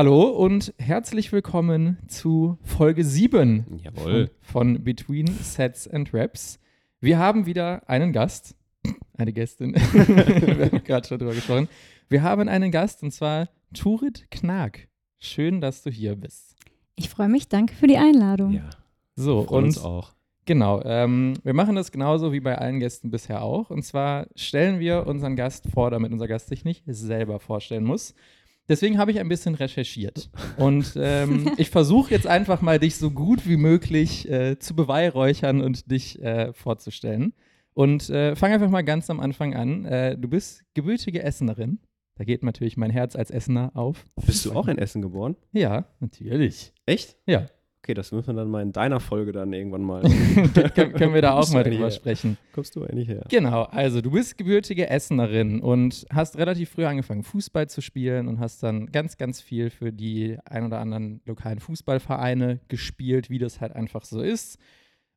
Hallo und herzlich willkommen zu Folge 7 Jawohl. von, von Between Sets and Raps. Wir haben wieder einen Gast, eine Gästin. Wir haben gerade schon drüber gesprochen. Wir haben einen Gast und zwar Turit Knag. Schön, dass du hier bist. Ich freue mich, danke für die Einladung. Ja, So, und uns auch. Genau, ähm, wir machen das genauso wie bei allen Gästen bisher auch. Und zwar stellen wir unseren Gast vor, damit unser Gast sich nicht selber vorstellen muss. Deswegen habe ich ein bisschen recherchiert. Und ähm, ich versuche jetzt einfach mal, dich so gut wie möglich äh, zu beweihräuchern und dich äh, vorzustellen. Und äh, fang einfach mal ganz am Anfang an. Äh, du bist gebürtige Essenerin. Da geht natürlich mein Herz als Essener auf. Bist du auch in Essen geboren? Ja, natürlich. Echt? Ja, Okay, das müssen wir dann mal in deiner Folge dann irgendwann mal. Können, können wir da auch mal drüber her? sprechen. Kommst du eigentlich her? Genau, also du bist gebürtige Essenerin und hast relativ früh angefangen, Fußball zu spielen und hast dann ganz, ganz viel für die ein oder anderen lokalen Fußballvereine gespielt, wie das halt einfach so ist.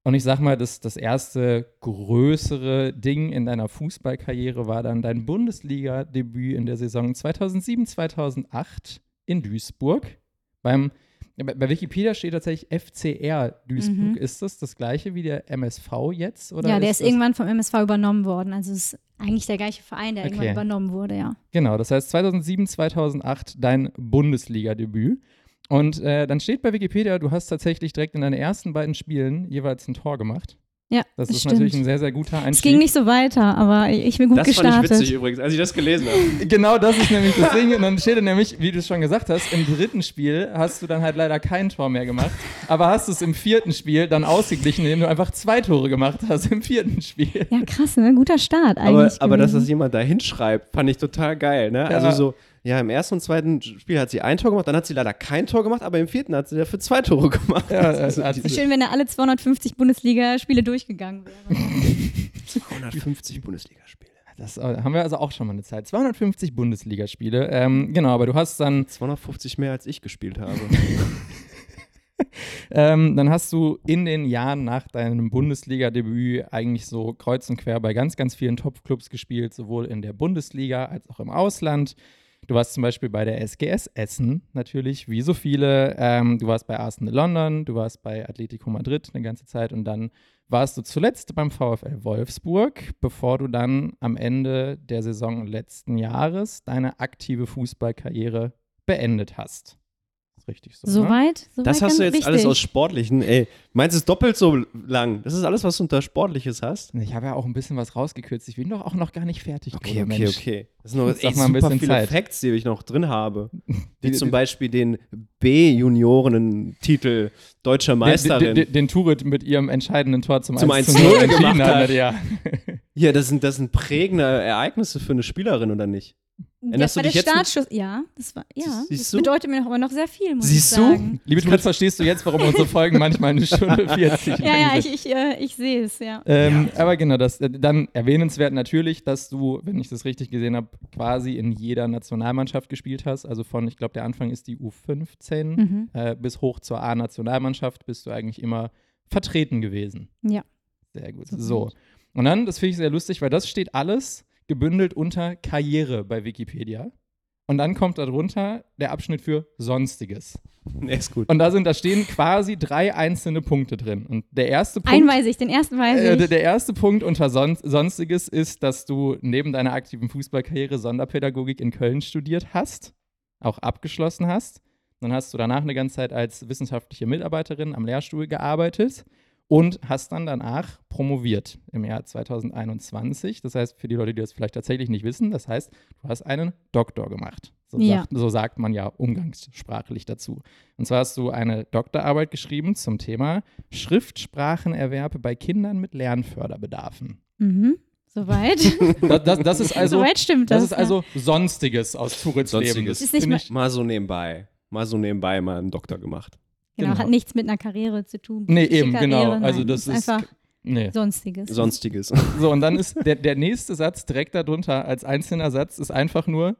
Und ich sag mal, das, das erste größere Ding in deiner Fußballkarriere war dann dein Bundesliga-Debüt in der Saison 2007, 2008 in Duisburg. Beim, bei bei Wikipedia steht tatsächlich FCR Duisburg. Mhm. Ist das das gleiche wie der MSV jetzt? Oder ja, der ist das irgendwann vom MSV übernommen worden. Also es ist eigentlich der gleiche Verein, der Okay. irgendwann übernommen wurde, ja. Genau, das heißt 2007, 2008 dein Bundesliga-Debüt. Und äh, dann steht bei Wikipedia, du hast tatsächlich direkt in deinen ersten beiden Spielen jeweils ein Tor gemacht. Ja, Das ist stimmt. natürlich ein sehr, sehr guter Es Einstieg. ging nicht so weiter, aber ich bin gut das gestartet. fand ich witzig übrigens, als ich das gelesen habe. Genau das ist nämlich das Ding. Und dann steht nämlich, wie du es schon gesagt hast, im dritten Spiel hast du dann halt leider kein Tor mehr gemacht. Aber hast es im vierten Spiel dann ausgeglichen, indem du einfach zwei Tore gemacht hast im vierten Spiel. Ja, krass, ne? Guter Start Aber, eigentlich. aber dass gewesen. das jemand da hinschreibt, fand ich total geil. Ne? Also so, ja, im ersten und zweiten Spiel hat sie ein Tor gemacht, dann hat sie leider kein Tor gemacht, aber im vierten hat sie dafür zwei Tore gemacht. Ja, also, Also Schön, wenn da alle 250 Bundesliga-Spiele durchgegangen wären. 150 Bundesligaspiele. das äh, haben wir also auch schon mal eine Zeit. 250 Bundesligaspiele. Ähm, genau, aber du hast dann 250 mehr als ich gespielt habe. Ähm, dann hast du in den Jahren nach deinem Bundesliga-Debüt eigentlich so kreuz und quer bei ganz, ganz vielen Top-Clubs gespielt, sowohl in der Bundesliga als auch im Ausland. Du warst zum Beispiel bei der SGS Essen, natürlich, wie so viele. Ähm, du warst bei Arsenal London, du warst bei Atletico Madrid eine ganze Zeit und dann warst du zuletzt beim VfL Wolfsburg, bevor du dann am Ende der Saison letzten Jahres deine aktive Fußballkarriere beendet hast. Ist richtig so. ne? Soweit? Soweit Das hast du jetzt alles richtig. aus Sportlichen. Ey, meinst du es doppelt so lang? Das ist alles, was du unter Sportliches hast? Ich habe ja auch ein bisschen was rausgekürzt. Ich bin doch auch noch gar nicht fertig. Okay, okay, Mensch. okay. Das sind noch sag mal ein super bisschen viele Zeit. Facts, die ich noch drin habe. Wie zum Beispiel den B-Junioren-Titel Deutscher Meisterin. den, den, den Turit mit ihrem entscheidenden Tor zum, Zum 1 zu 1-0 0 entschieden gemacht hat. hat. Ja. ja, das sind, das sind prägende Ereignisse für eine Spielerin, oder nicht? Erinnerst ja, du bei dich der Startschuss, ja, das war, ja, Siehst das du? bedeutet mir noch, aber noch sehr viel, muss Siehst ich du? sagen. Liebe Turit, verstehst du jetzt, warum unsere Folgen manchmal eine Stunde 40 Ja, ja, ich, ich, äh, ich sehe es, ja. Ähm, Aber genau, das, äh, dann erwähnenswert natürlich, dass du, wenn ich das richtig gesehen habe, quasi in jeder Nationalmannschaft gespielt hast. Also von, ich glaube, der Anfang ist die U15 Mhm. äh, bis hoch zur A-Nationalmannschaft bist du eigentlich immer vertreten gewesen. Ja. Sehr gut. So So. Und dann, das finde ich sehr lustig, weil das steht alles gebündelt unter Karriere bei Wikipedia. Und dann kommt darunter der Abschnitt für Sonstiges. Nee, ist gut. Und da sind, da stehen quasi drei einzelne Punkte drin. Und der erste Punkt. Einen weiß ich, den ersten weiß Äh, ich. der, der erste Punkt unter Son Sonstiges ist, dass du neben deiner aktiven Fußballkarriere Sonderpädagogik in Köln studiert hast, auch abgeschlossen hast. Dann hast du danach eine ganze Zeit als wissenschaftliche Mitarbeiterin am Lehrstuhl gearbeitet und hast dann danach promoviert im Jahr 2021. Das heißt, für die Leute, die das vielleicht tatsächlich nicht wissen, das heißt, du hast einen Doktor gemacht. So, Ja. sagt, so sagt man ja umgangssprachlich dazu. Und zwar hast du eine Doktorarbeit geschrieben zum Thema Schriftsprachenerwerb bei Kindern mit Lernförderbedarfen. Mhm. Soweit. Das, das, das ist also, Soweit stimmt das. das ist also Sonstiges aus Turits Sonstiges. Leben. Das Ist nicht mal- ich, Mal so nebenbei. Mal so nebenbei mal einen Doktor gemacht. Ja. genau, genau. hat nichts mit einer Karriere zu tun. nee, eben, genau. Karriere, Also nein, das ist, einfach nee. Sonstiges. Sonstiges. So, und dann ist der, der nächste Satz direkt darunter als einzelner Satz ist einfach nur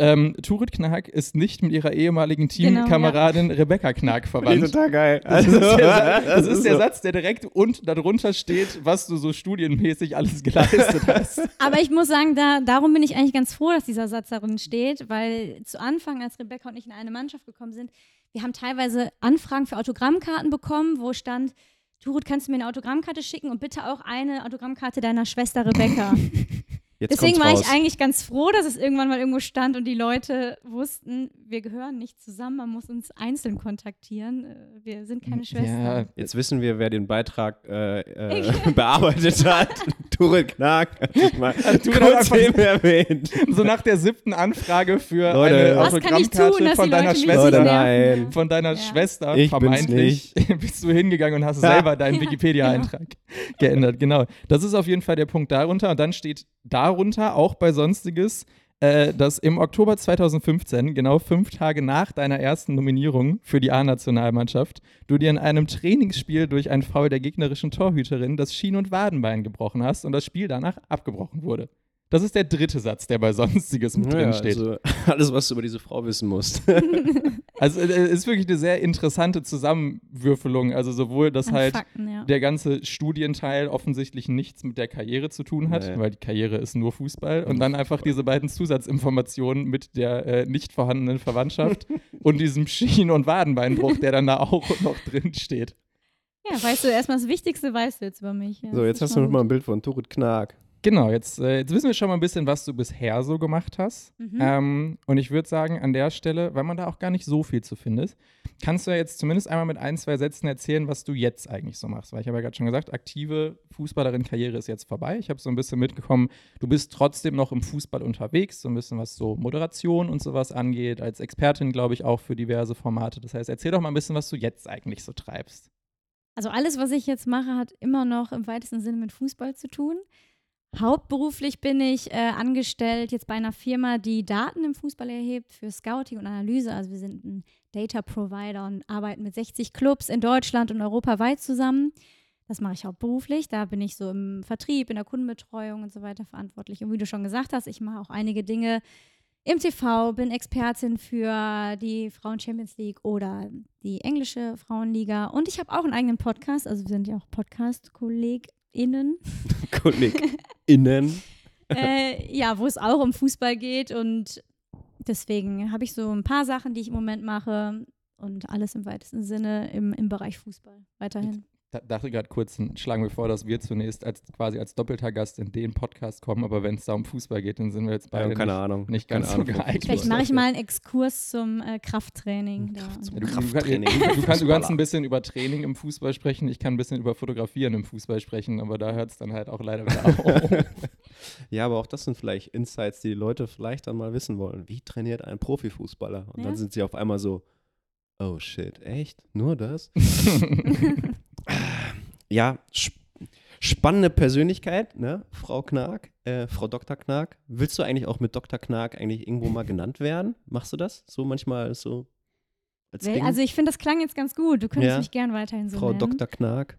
Ähm, Turit Knag ist nicht mit ihrer ehemaligen Teamkameradin Rebecca Knag verwandt. total geil. Das ist Also, der, Sa- das ist der so. Satz, der direkt und darunter steht, was du so studienmäßig alles geleistet hast. Aber ich muss sagen, da, darum bin ich eigentlich ganz froh, dass dieser Satz darin steht, weil zu Anfang, als Rebecca und ich in eine Mannschaft gekommen sind, wir haben teilweise Anfragen für Autogrammkarten bekommen, wo stand, Turut, kannst du mir eine Autogrammkarte schicken und bitte auch eine Autogrammkarte deiner Schwester Rebecca. Jetzt Deswegen war raus. ich eigentlich ganz froh, dass es irgendwann mal irgendwo stand und die Leute wussten, wir gehören nicht zusammen, man muss uns einzeln kontaktieren. Äh, Wir sind keine Schwestern. Ja, Jetzt wissen wir, wer den Beitrag äh, äh, bearbeitet hat. Turit Knag hat sich mal hat kurz eben erwähnt. so nach der siebten Anfrage für Leute. eine Was kann ich tun, Autogrammkarte dass von deiner Schwester. Leute? Von deiner Ja. Schwester, Ich vermeintlich, bist du hingegangen und hast selber deinen Ja, Wikipedia-Eintrag geändert. Genau. Das ist auf jeden Fall der Punkt darunter. Und dann steht darunter auch bei Sonstiges, äh, dass im Oktober 2015, genau fünf Tage nach deiner ersten Nominierung für die A-Nationalmannschaft, du dir in einem Trainingsspiel durch einen Foul der gegnerischen Torhüterin das Schien- und Wadenbein gebrochen hast und das Spiel danach abgebrochen wurde. Das ist der dritte Satz, der bei Sonstiges mit Ja, drin steht. also alles, was du über diese Frau wissen musst. Also es ist wirklich eine sehr interessante Zusammenwürfelung. Also sowohl, dass An halt Fakten, ja. der ganze Studienteil offensichtlich nichts mit der Karriere zu tun hat, Nee. weil die Karriere ist nur Fußball. Und dann einfach diese beiden Zusatzinformationen mit der äh, nicht vorhandenen Verwandtschaft und diesem Schien- und Wadenbeinbruch, der dann da auch noch drin steht. Ja, weißt du, erstmal das Wichtigste weißt du jetzt über mich. Ja, so, jetzt ist hast du noch mal ein Bild von Turit Knag. Genau, jetzt, äh, jetzt wissen wir schon mal ein bisschen, was du bisher so gemacht hast. Mhm. Ähm, und ich würde sagen, an der Stelle, weil man da auch gar nicht so viel zu findet, kannst du ja jetzt zumindest einmal mit ein, zwei Sätzen erzählen, was du jetzt eigentlich so machst. Weil ich habe ja gerade schon gesagt, aktive Fußballerin-Karriere ist jetzt vorbei. Ich habe so ein bisschen mitgekommen, du bist trotzdem noch im Fußball unterwegs, so ein bisschen was so Moderation und sowas angeht, als Expertin, glaube ich, auch für diverse Formate. Das heißt, erzähl doch mal ein bisschen, was du jetzt eigentlich so treibst. Also alles, was ich jetzt mache, hat immer noch im weitesten Sinne mit Fußball zu tun. Hauptberuflich bin ich äh, angestellt jetzt bei einer Firma, die Daten im Fußball erhebt für Scouting und Analyse. Also wir sind ein Data Provider und arbeiten mit 60 Clubs in Deutschland und europaweit zusammen. Das mache ich hauptberuflich. Da bin ich so im Vertrieb, in der Kundenbetreuung und so weiter verantwortlich. Und wie du schon gesagt hast, ich mache auch einige Dinge im TV, bin Expertin für die Frauen Champions League oder die englische Frauenliga. Und ich habe auch einen eigenen Podcast. Also wir sind ja auch Podcast-KollegInnen. KollegInnen. äh, ja, wo es auch um Fußball geht. Und deswegen habe ich so ein paar Sachen, die ich im Moment mache. Und alles im weitesten Sinne im, im Bereich Fußball weiterhin. Da dachte gerade kurz, schlagen wir vor, dass wir zunächst als quasi als doppelter Gast in den Podcast kommen, aber wenn es da um Fußball geht, dann sind wir jetzt Ja, beide keine nicht, Ahnung. nicht Keine ganz Ahnung so vom geeignet. Vielleicht mache ich mal einen Exkurs zum äh, Krafttraining. Da. zum Du, du, Krafttraining. du, du, kannst, du kannst ein bisschen über Training im Fußball sprechen, ich kann ein bisschen über Fotografieren im Fußball sprechen, aber da hört es dann halt auch leider wieder auf. Ja, aber auch das sind vielleicht Insights, die die Leute vielleicht dann mal wissen wollen. Wie trainiert ein Profifußballer? Und Ja. dann sind sie auf einmal so, oh shit, echt? Nur das? ja, sp spannende Persönlichkeit, ne? Frau Knag, äh, Frau Dr. Knag. Willst du eigentlich auch mit Dr. Knag eigentlich irgendwo mal genannt werden? Machst du das? So manchmal so als Wel- Ding? Also ich finde, das klang jetzt ganz gut. Du könntest Ja. mich gern weiterhin so Frau nennen. Dr. Knag.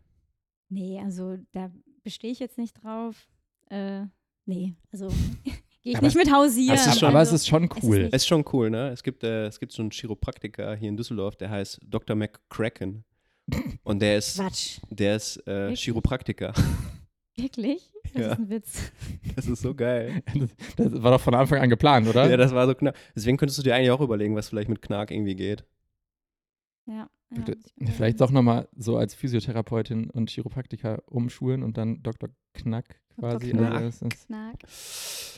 Nee, also da bestehe ich jetzt nicht drauf. Äh, nee, also gehe ich Aber nicht mit hausieren. es ist schon- aber also, es ist schon es ist cool. Es ist schon cool, ne? Es gibt, äh, es gibt so einen Chiropraktiker hier in Düsseldorf, der heißt Dr. McCracken. Und der ist, Quatsch. der ist äh, Wirklich? Chiropraktiker. Wirklich? Das Ja. ist ein Witz. Das ist so geil. Das, das war doch von Anfang an geplant, oder? Ja, das war so knapp. Deswegen könntest du dir eigentlich auch überlegen, was vielleicht mit Knark irgendwie geht. Ja. ja Vielleicht doch nochmal so als Physiotherapeutin und Chiropraktiker umschulen und dann Dr. Knack Dr. quasi. Knack. Also Knack.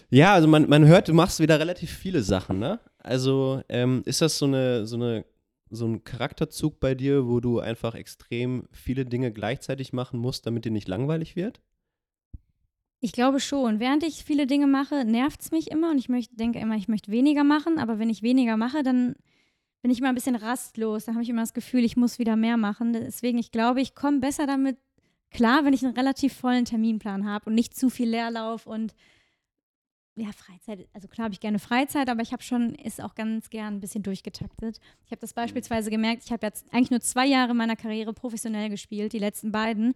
Ja, also man, man hört, du machst wieder relativ viele Sachen, ne? Also ähm, ist das so eine, so eine, so ein Charakterzug bei dir, wo du einfach extrem viele Dinge gleichzeitig machen musst, damit dir nicht langweilig wird? Ich glaube schon. Während ich viele Dinge mache, nervt es mich immer und ich möchte, denke immer, ich möchte weniger machen, aber wenn ich weniger mache, dann bin ich immer ein bisschen rastlos. Dann habe ich immer das Gefühl, ich muss wieder mehr machen. Deswegen, ich glaube, ich komme besser damit klar, wenn ich einen relativ vollen Terminplan habe und nicht zu viel Leerlauf und ja, Freizeit, also klar habe ich gerne Freizeit, aber ich habe schon, ist auch ganz gern ein bisschen durchgetaktet. Ich habe das beispielsweise gemerkt, ich habe jetzt eigentlich nur zwei Jahre meiner Karriere professionell gespielt, die letzten beiden.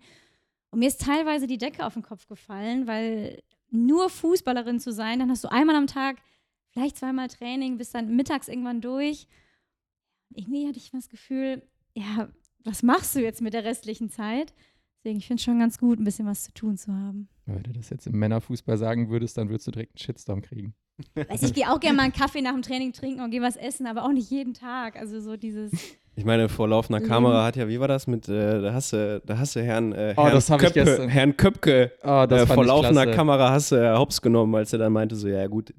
Und mir ist teilweise die Decke auf den Kopf gefallen, weil nur Fußballerin zu sein, dann hast du einmal am Tag vielleicht zweimal Training, bis dann mittags irgendwann durch. Irgendwie hatte ich das Gefühl, ja, was machst du jetzt mit der restlichen Zeit? Deswegen, ich finde es schon ganz gut, ein bisschen was zu tun zu haben. Wenn du das jetzt im Männerfußball sagen würdest, dann würdest du direkt einen Shitstorm kriegen. Weiß ich gehe auch gerne mal einen Kaffee nach dem Training trinken und gehe was essen, aber auch nicht jeden Tag. Also so dieses. Ich meine, vor laufender Leben. Kamera hat ja, wie war das mit, äh, da hast du, da hast du Herrn, äh, Oh, Herrn, das hab ich Köpke. Herrn Köpke Oh, das äh, vor laufender klasse. Kamera hast du äh, hops genommen, als er dann meinte so, ja gut,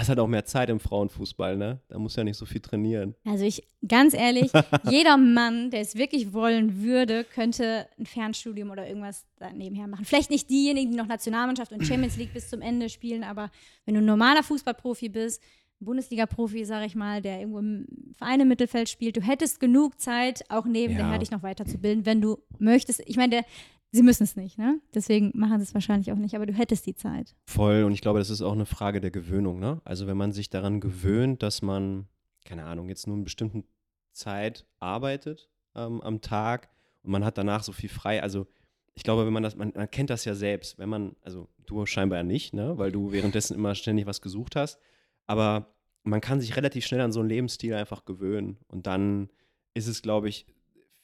hast halt auch mehr Zeit im Frauenfußball, ne? Da musst du ja nicht so viel trainieren. Also ich, ganz ehrlich, jeder Mann, der es wirklich wollen würde, könnte ein Fernstudium oder irgendwas nebenher machen. Vielleicht nicht diejenigen, die noch Nationalmannschaft und Champions League bis zum Ende spielen, aber wenn du ein normaler Fußballprofi bist, Bundesliga-Profi, sage ich mal, der irgendwo im Verein im Mittelfeld spielt, du hättest genug Zeit, auch nebenher Ja. dich noch weiterzubilden, wenn du möchtest. Ich meine, der, sie müssen es nicht, ne? Deswegen machen sie es wahrscheinlich auch nicht, aber du hättest die Zeit. Voll, und ich glaube, das ist auch eine Frage der Gewöhnung, ne? Also wenn man sich daran gewöhnt, dass man, keine Ahnung, jetzt nur eine bestimmte Zeit arbeitet ähm, am Tag und man hat danach so viel frei, also ich glaube, wenn man das, man, man kennt das ja selbst, wenn man, also du scheinbar nicht, ne? Weil du währenddessen immer ständig was gesucht hast, aber man kann sich relativ schnell an so einen Lebensstil einfach gewöhnen und dann ist es, glaube ich,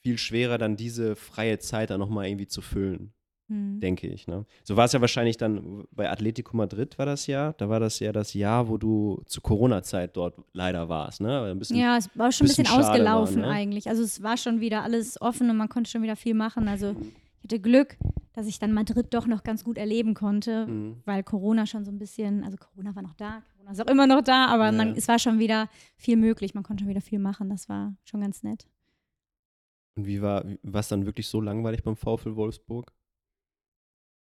viel schwerer, dann diese freie Zeit dann nochmal irgendwie zu füllen Hm. denke ich. Ne? So war es ja wahrscheinlich dann bei Atletico Madrid war das ja. Da war das ja das Jahr, wo du zur Corona-Zeit dort leider warst. Ne? Bisschen, Ja, es war schon ein bisschen, bisschen ausgelaufen war, ne? eigentlich. Also es war schon wieder alles offen und man konnte schon wieder viel machen. Also ich hatte Glück, dass ich dann Madrid doch noch ganz gut erleben konnte, Mhm. weil Corona schon so ein bisschen, also Corona war noch da, Corona ist auch immer noch da, aber Ja. man, es war schon wieder viel möglich. Man konnte schon wieder viel machen. Das war schon ganz nett. Und wie war es dann wirklich so langweilig beim VfL Wolfsburg?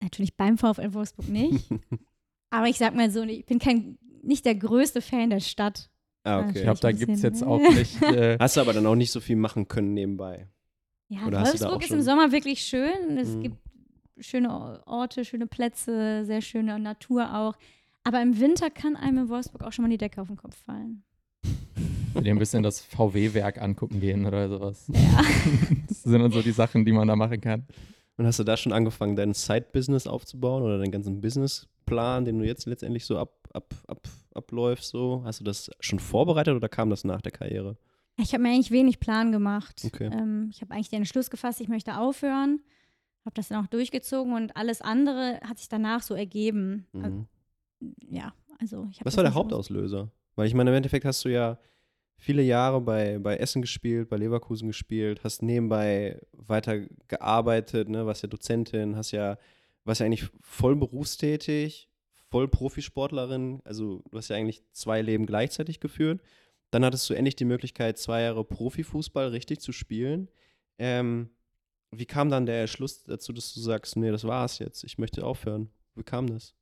Natürlich beim VfL Wolfsburg nicht. aber ich sag mal so, ich bin kein, nicht der größte Fan der Stadt. ah, okay. Ich glaube, da gibt es jetzt ne? auch nicht. Äh, Hast du aber dann auch nicht so viel machen können nebenbei. Ja, Oder Wolfsburg ist im Sommer wirklich schön. Es Mhm. gibt schöne Orte, schöne Plätze, sehr schöne Natur auch. Aber im Winter kann einem in Wolfsburg auch schon mal die Decke auf den Kopf fallen. Dir ein bisschen das VW-Werk angucken gehen oder sowas. Ja. Das sind dann so die Sachen, die man da machen kann. Und hast du da schon angefangen, dein Side-Business aufzubauen oder deinen ganzen Businessplan, den du jetzt letztendlich so ab, ab, ab, abläufst? So? Hast du das schon vorbereitet oder kam das nach der Karriere? Ich habe mir eigentlich wenig Plan gemacht. Okay. Ähm, ich habe eigentlich den Entschluss gefasst, ich möchte aufhören. Habe das dann auch durchgezogen und alles andere hat sich danach so ergeben. Mhm. ja, also ich habe Was das war der Hauptauslöser? Weil ich meine, im Endeffekt hast du ja viele Jahre bei, bei Essen gespielt, bei Leverkusen gespielt, hast nebenbei weiter gearbeitet, ne, warst ja Dozentin, hast ja, warst ja eigentlich voll berufstätig, voll Profisportlerin, also du hast ja eigentlich zwei Leben gleichzeitig geführt. Dann hattest du endlich die Möglichkeit, zwei Jahre Profifußball richtig zu spielen. Ähm, wie kam dann der Schluss dazu, dass du sagst, nee, das war's jetzt, ich möchte aufhören? Wie kam das?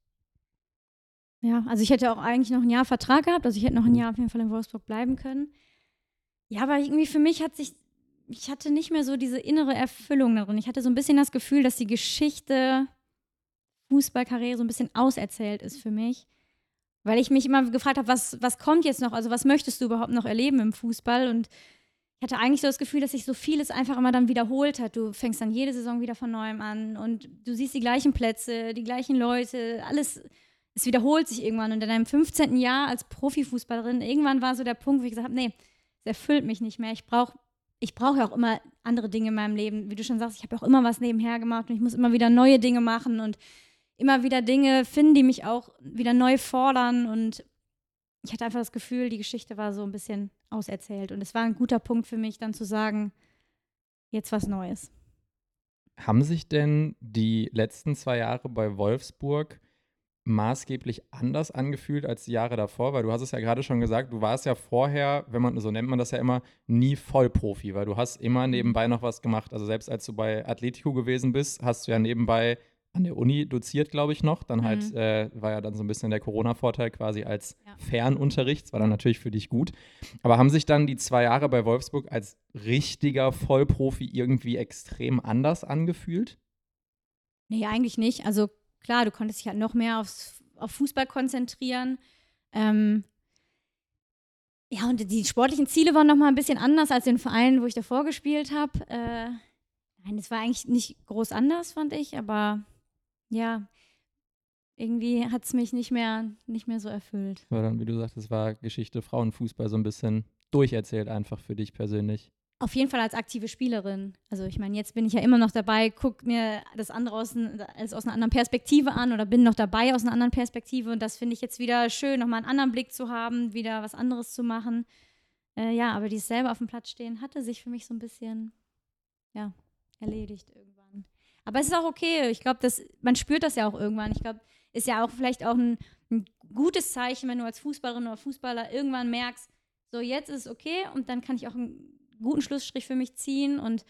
Ja, also ich hätte auch eigentlich noch ein Jahr Vertrag gehabt, also ich hätte noch ein Jahr auf jeden Fall in Wolfsburg bleiben können. Ja, aber irgendwie für mich hat sich, ich hatte nicht mehr so diese innere Erfüllung darin. Ich hatte so ein bisschen das Gefühl, dass die Geschichte Fußballkarriere so ein bisschen auserzählt ist für mich. Weil ich mich immer gefragt habe, was, was kommt jetzt noch? Also was möchtest du überhaupt noch erleben im Fußball? Und ich hatte eigentlich so das Gefühl, dass sich so vieles einfach immer dann wiederholt hat. Du fängst dann jede Saison wieder von neuem an und du siehst die gleichen Plätze, die gleichen Leute, alles es wiederholt sich irgendwann. Und in deinem 15. Jahr als Profifußballerin, irgendwann war so der Punkt, wo ich gesagt habe, nee, es erfüllt mich nicht mehr. Ich brauche ich brauche ja auch immer andere Dinge in meinem Leben. Wie du schon sagst, ich habe ja auch immer was nebenher gemacht und ich muss immer wieder neue Dinge machen und immer wieder Dinge finden, die mich auch wieder neu fordern. Und ich hatte einfach das Gefühl, die Geschichte war so ein bisschen auserzählt. Und es war ein guter Punkt für mich, dann zu sagen, jetzt was Neues. Haben sich denn die letzten zwei Jahre bei Wolfsburg maßgeblich anders angefühlt als die Jahre davor? Weil du hast es ja gerade schon gesagt, du warst ja vorher, wenn man, so nennt man das ja immer, nie Vollprofi, weil du hast immer nebenbei noch was gemacht. Also selbst als du bei Atletico gewesen bist, hast du ja nebenbei an der Uni doziert, glaube ich, noch. Dann halt Mhm. äh, war ja dann so ein bisschen der Corona-Vorteil quasi als Ja. Fernunterricht. Das war dann natürlich für dich gut. Aber haben sich dann die zwei Jahre bei Wolfsburg als richtiger Vollprofi irgendwie extrem anders angefühlt? Nee, eigentlich nicht. Also klar, du konntest dich halt noch mehr aufs, auf Fußball konzentrieren. Ähm, ja, und die sportlichen Ziele waren noch mal ein bisschen anders als den Vereinen, wo ich davor gespielt habe. Äh, nein, es war eigentlich nicht groß anders, fand ich, aber ja. irgendwie hat es mich nicht mehr, nicht mehr so erfüllt. War dann, wie du sagst, es war Geschichte Frauenfußball so ein bisschen durcherzählt einfach für dich persönlich. Auf jeden Fall als aktive Spielerin. Also ich meine, jetzt bin ich ja immer noch dabei, gucke mir das andere aus, als aus einer anderen Perspektive an oder bin noch dabei aus einer anderen Perspektive und das finde ich jetzt wieder schön, nochmal einen anderen Blick zu haben, wieder was anderes zu machen. Äh, ja, aber dieses selber auf dem Platz stehen hatte sich für mich so ein bisschen, ja, erledigt irgendwann. Aber es ist auch okay. Ich glaube, man spürt das ja auch irgendwann. Ich glaube, ist ja auch vielleicht auch ein, ein gutes Zeichen, wenn du als Fußballerin oder Fußballer irgendwann merkst, so jetzt ist es okay und dann kann ich auch einen guten Schlussstrich für mich ziehen und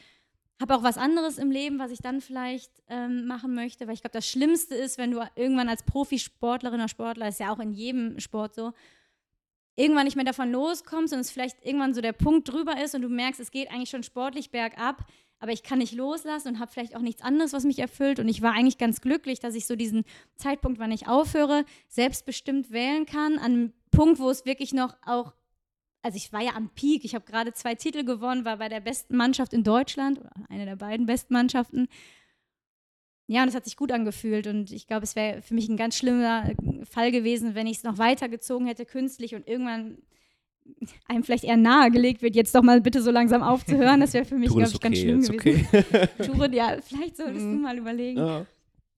habe auch was anderes im Leben, was ich dann vielleicht ähm, machen möchte, weil ich glaube, das Schlimmste ist, wenn du irgendwann als Profisportlerin oder Sportler, ist ja auch in jedem Sport so, irgendwann nicht mehr davon loskommst und es vielleicht irgendwann so der Punkt drüber ist und du merkst, es geht eigentlich schon sportlich bergab, aber ich kann nicht loslassen und habe vielleicht auch nichts anderes, was mich erfüllt. Und ich war eigentlich ganz glücklich, dass ich so diesen Zeitpunkt, wann ich aufhöre, selbstbestimmt wählen kann, an einem Punkt, wo es wirklich noch auch, also ich war ja am Peak, ich habe gerade zwei Titel gewonnen, war bei der besten Mannschaft in Deutschland, oder einer der beiden besten Mannschaften. Ja, und es hat sich gut angefühlt und ich glaube, es wäre für mich ein ganz schlimmer Fall gewesen, wenn ich es noch weitergezogen hätte, künstlich und irgendwann einem vielleicht eher nahegelegt wird, jetzt doch mal bitte so langsam aufzuhören. Das wäre für mich, glaube ich, okay, ganz schlimm gewesen. Okay. Turin, ja, vielleicht solltest du mhm. mal überlegen. Ja.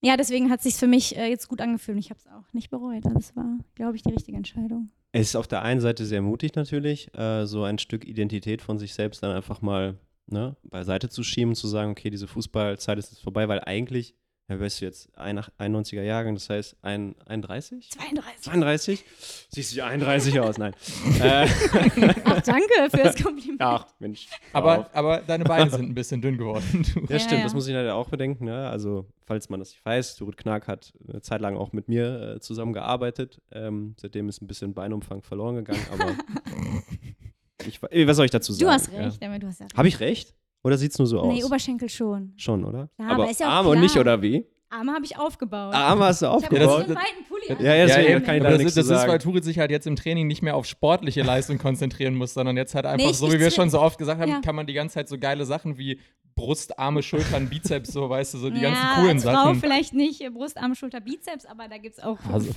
ja deswegen hat es sich für mich äh, jetzt gut angefühlt und ich habe es auch nicht bereut. Also es war, glaube ich, die richtige Entscheidung. Es ist auf der einen Seite sehr mutig natürlich, äh, so ein Stück Identität von sich selbst dann einfach mal ne, beiseite zu schieben, zu sagen, okay, diese Fußballzeit ist jetzt vorbei, weil eigentlich ja, weißt du jetzt, 91er Jahrgang, das heißt ein, 31? 32. 32? Siehst du 31 aus, nein. äh. Ach, danke für das Kompliment. Ach, Mensch. Aber, aber deine Beine sind ein bisschen dünn geworden. ja, stimmt, ja. das muss ich leider auch bedenken. Ne? Also, falls man das nicht weiß, Dorit Knark hat eine Zeit lang auch mit mir äh, zusammengearbeitet. Ähm, seitdem ist ein bisschen Beinumfang verloren gegangen, aber ich, was soll ich dazu sagen? Du hast recht, ja. damit du hast ja Habe ich recht? Oder sieht es nur so aus? Nee, Oberschenkel schon. Schon, oder? Ja, aber, aber ja Arme und nicht, oder wie? Arme habe ich aufgebaut. Arme hast du aufgebaut? Ich habe so einen weiten Pulli Ja, ja, ja, ja kann ich da das, nichts das ist, weil Turit sich halt jetzt im Training nicht mehr auf sportliche Leistung konzentrieren muss, sondern jetzt halt einfach, nee, so wie wir schon so oft gesagt haben, ja. kann man die ganze Zeit so geile Sachen wie Brust, Arme, Schultern, Bizeps, so weißt du, so die ja, ganzen coolen als Frau Sachen. vielleicht nicht Brust, Arme, Schulter, Bizeps, aber da gibt es auch also.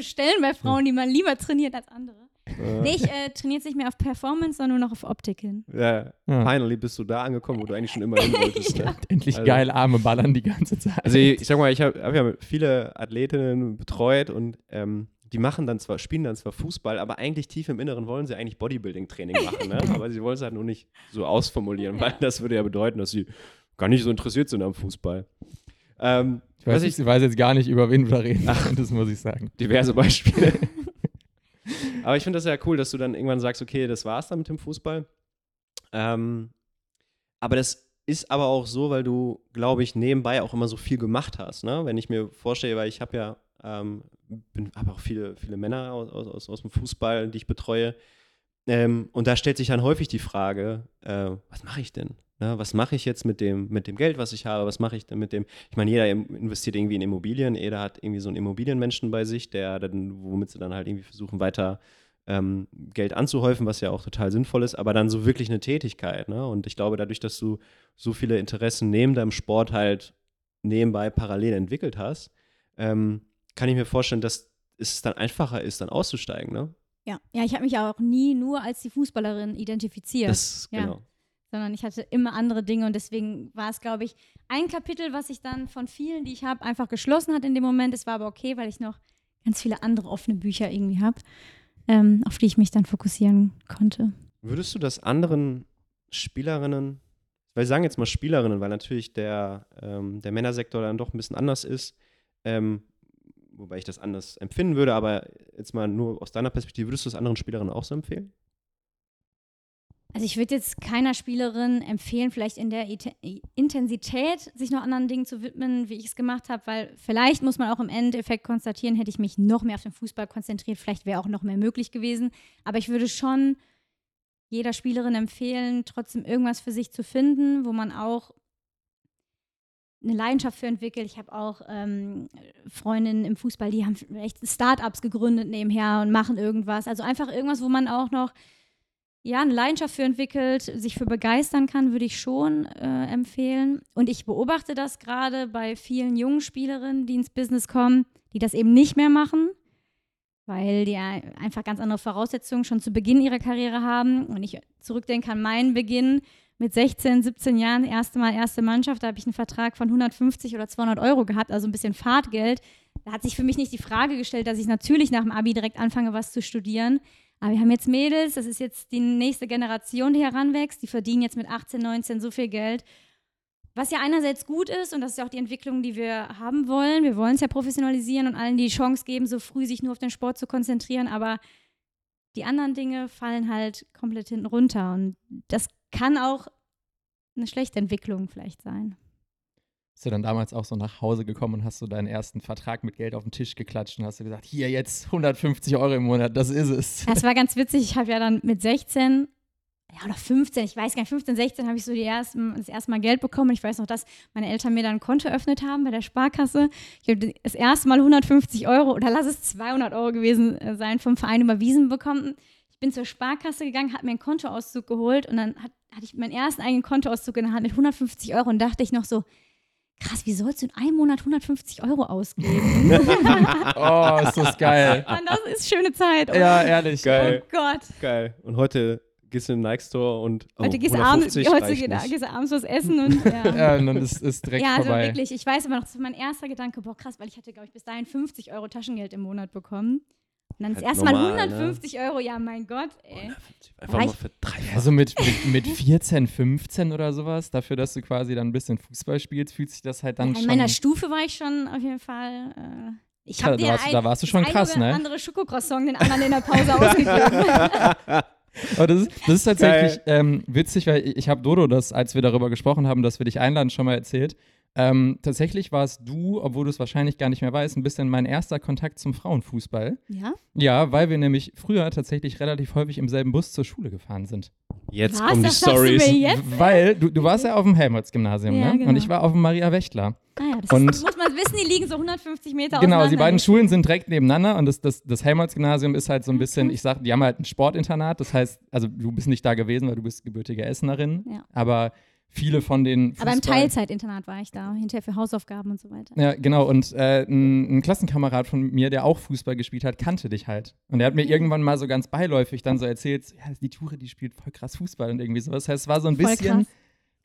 Stellen bei Frauen, die man lieber trainiert als andere. Äh. Nee, ich äh, trainiere jetzt nicht mehr auf Performance, sondern nur noch auf Optik hin. Ja, ja. finally bist du da angekommen, wo du eigentlich schon immer hin wolltest. Ne? Endlich also, geil Arme ballern die ganze Zeit. Also ich, ich sag mal, ich habe hab ja viele Athletinnen betreut und ähm, die machen dann zwar, spielen dann zwar Fußball, aber eigentlich tief im Inneren wollen sie eigentlich Bodybuilding-Training machen, ne? aber sie wollen es halt nur nicht so ausformulieren, weil das würde ja bedeuten, dass sie gar nicht so interessiert sind am Fußball. Ähm, ich weiß, ich, ich weiß jetzt gar nicht, über wen du da reden Ach, das muss ich sagen. Diverse Beispiele. Aber ich finde das ja cool, dass du dann irgendwann sagst, okay, das war's dann mit dem Fußball. Ähm, aber das ist aber auch so, weil du, glaube ich, nebenbei auch immer so viel gemacht hast. Ne? Wenn ich mir vorstelle, weil ich habe ja, ähm, habe auch viele, viele Männer aus, aus, aus dem Fußball, die ich betreue. Ähm, und da stellt sich dann häufig die Frage, äh, was mache ich denn? Ne, was mache ich jetzt mit dem, mit dem Geld, was ich habe? Was mache ich denn mit dem? Ich meine, jeder investiert irgendwie in Immobilien. Jeder hat irgendwie so einen Immobilienmenschen bei sich, der dann, womit sie dann halt irgendwie versuchen, weiter ähm, Geld anzuhäufen, was ja auch total sinnvoll ist, aber dann so wirklich eine Tätigkeit. Ne? Und ich glaube, dadurch, dass du so viele Interessen neben deinem Sport halt nebenbei parallel entwickelt hast, ähm, kann ich mir vorstellen, dass es dann einfacher ist, dann auszusteigen. Ne? Ja, ja, ich habe mich auch nie nur als die Fußballerin identifiziert. Das, ja. genau sondern ich hatte immer andere Dinge und deswegen war es, glaube ich, ein Kapitel, was ich dann von vielen, die ich habe, einfach geschlossen hat in dem Moment. Es war aber okay, weil ich noch ganz viele andere offene Bücher irgendwie habe, ähm, auf die ich mich dann fokussieren konnte. Würdest du das anderen Spielerinnen, weil ich sagen jetzt mal Spielerinnen, weil natürlich der, ähm, der Männersektor dann doch ein bisschen anders ist, ähm, wobei ich das anders empfinden würde, aber jetzt mal nur aus deiner Perspektive, würdest du das anderen Spielerinnen auch so empfehlen? Also ich würde jetzt keiner Spielerin empfehlen, vielleicht in der Intensität sich noch anderen Dingen zu widmen, wie ich es gemacht habe, weil vielleicht muss man auch im Endeffekt konstatieren, hätte ich mich noch mehr auf den Fußball konzentriert, vielleicht wäre auch noch mehr möglich gewesen. Aber ich würde schon jeder Spielerin empfehlen, trotzdem irgendwas für sich zu finden, wo man auch eine Leidenschaft für entwickelt. Ich habe auch ähm, Freundinnen im Fußball, die haben echt Startups gegründet nebenher und machen irgendwas. Also einfach irgendwas, wo man auch noch ja, eine Leidenschaft für entwickelt, sich für begeistern kann, würde ich schon äh, empfehlen. Und ich beobachte das gerade bei vielen jungen Spielerinnen, die ins Business kommen. die das eben nicht mehr machen, weil die einfach ganz andere Voraussetzungen schon zu Beginn ihrer Karriere haben. Und ich zurückdenke an meinen Beginn mit 16, 17 Jahren, erste Mal erste Mannschaft, da habe ich einen Vertrag von 150 oder 200 Euro gehabt, also ein bisschen Fahrtgeld. Da hat sich für mich nicht die Frage gestellt, dass ich natürlich nach dem Abi direkt anfange, was zu studieren. Aber wir haben jetzt Mädels, das ist jetzt die nächste Generation, die heranwächst, die verdienen jetzt mit 18, 19 so viel Geld. Was ja einerseits gut ist, und das ist ja auch die Entwicklung, die wir haben wollen. Wir wollen es ja professionalisieren und allen die Chance geben, so früh sich nur auf den Sport zu konzentrieren. Aber die anderen Dinge fallen halt komplett hinten runter. Und das kann auch eine schlechte Entwicklung vielleicht sein. Bist du dann damals auch so nach Hause gekommen und hast so deinen ersten Vertrag mit Geld auf den Tisch geklatscht und hast du gesagt, hier jetzt 150 Euro im Monat, das ist es. Das war ganz witzig. Ich habe ja dann mit 16 ja, oder 15, ich weiß gar nicht, 15, 16 habe ich so die ersten, das erste Mal Geld bekommen. Ich weiß noch, dass meine Eltern mir dann ein Konto eröffnet haben bei der Sparkasse. Ich habe das erste Mal 150 Euro oder lass es 200 Euro gewesen äh, sein vom Verein überwiesen bekommen. Ich bin zur Sparkasse gegangen, habe mir einen Kontoauszug geholt und dann hat, hatte ich meinen ersten eigenen Kontoauszug in der Hand mit 150 Euro und dachte ich noch so, krass, wie sollst du in einem Monat 150 Euro ausgeben? oh, ist das geil. Mann, das ist schöne Zeit. Oder? Ja, ehrlich. Geil. Oh Gott. Geil. Und heute gehst du in den Nike Store und oh, heute gehst du abends, heute gehst du abends was essen und ja. ja und dann ist, es direkt ja, also vorbei. wirklich, ich weiß aber noch, das war mein erster Gedanke, boah krass, weil ich hatte, glaube ich, bis dahin 50 Euro Taschengeld im Monat bekommen. Und dann halt ist erstmal 150 ne? Euro, ja mein Gott, ey. Einfach mal für drei Also mit, mit, mit 14, 15 oder sowas, dafür, dass du quasi dann ein bisschen Fußball spielst, fühlt sich das halt dann ja, schon... In meiner Stufe war ich schon auf jeden Fall... Äh, ich ja, da, warst, ein, da warst du schon krass, ne? andere Schokocroissant den anderen in der Pause ausgegeben. Aber das ist, das ist tatsächlich ähm, witzig, weil ich, ich habe Dodo das, als wir darüber gesprochen haben, dass wir dich einladen, schon mal erzählt. Ähm, tatsächlich warst du, obwohl du es wahrscheinlich gar nicht mehr weißt, ein bisschen mein erster Kontakt zum Frauenfußball. Ja? Ja, weil wir nämlich früher tatsächlich relativ häufig im selben Bus zur Schule gefahren sind. Jetzt Was? kommen die Stories. Weil du, du warst ja auf dem Helmholtz-Gymnasium, Ja, ne? genau. Und ich war auf dem Maria Wächtler. Ah ja, das Und- ist, muss man wissen, die liegen so 150 Meter Genau, die beiden Schulen sind direkt nebeneinander und das, das, das Helmholtz-Gymnasium ist halt so ein bisschen, Mhm. ich sag, die haben halt ein Sportinternat, das heißt, also du bist nicht da gewesen, weil du bist gebürtige Essenerin, Ja. aber viele von den Aber im Fußball- Teilzeitinternat war ich da, hinterher für Hausaufgaben und so weiter. Ja, genau. Und äh, ein, ein Klassenkamerad von mir, der auch Fußball gespielt hat, kannte dich halt. Und er hat mir Mhm. irgendwann mal so ganz beiläufig dann so erzählt, ja, die Ture, die spielt voll krass Fußball und irgendwie sowas. Das heißt, es war so ein Voll bisschen, krass.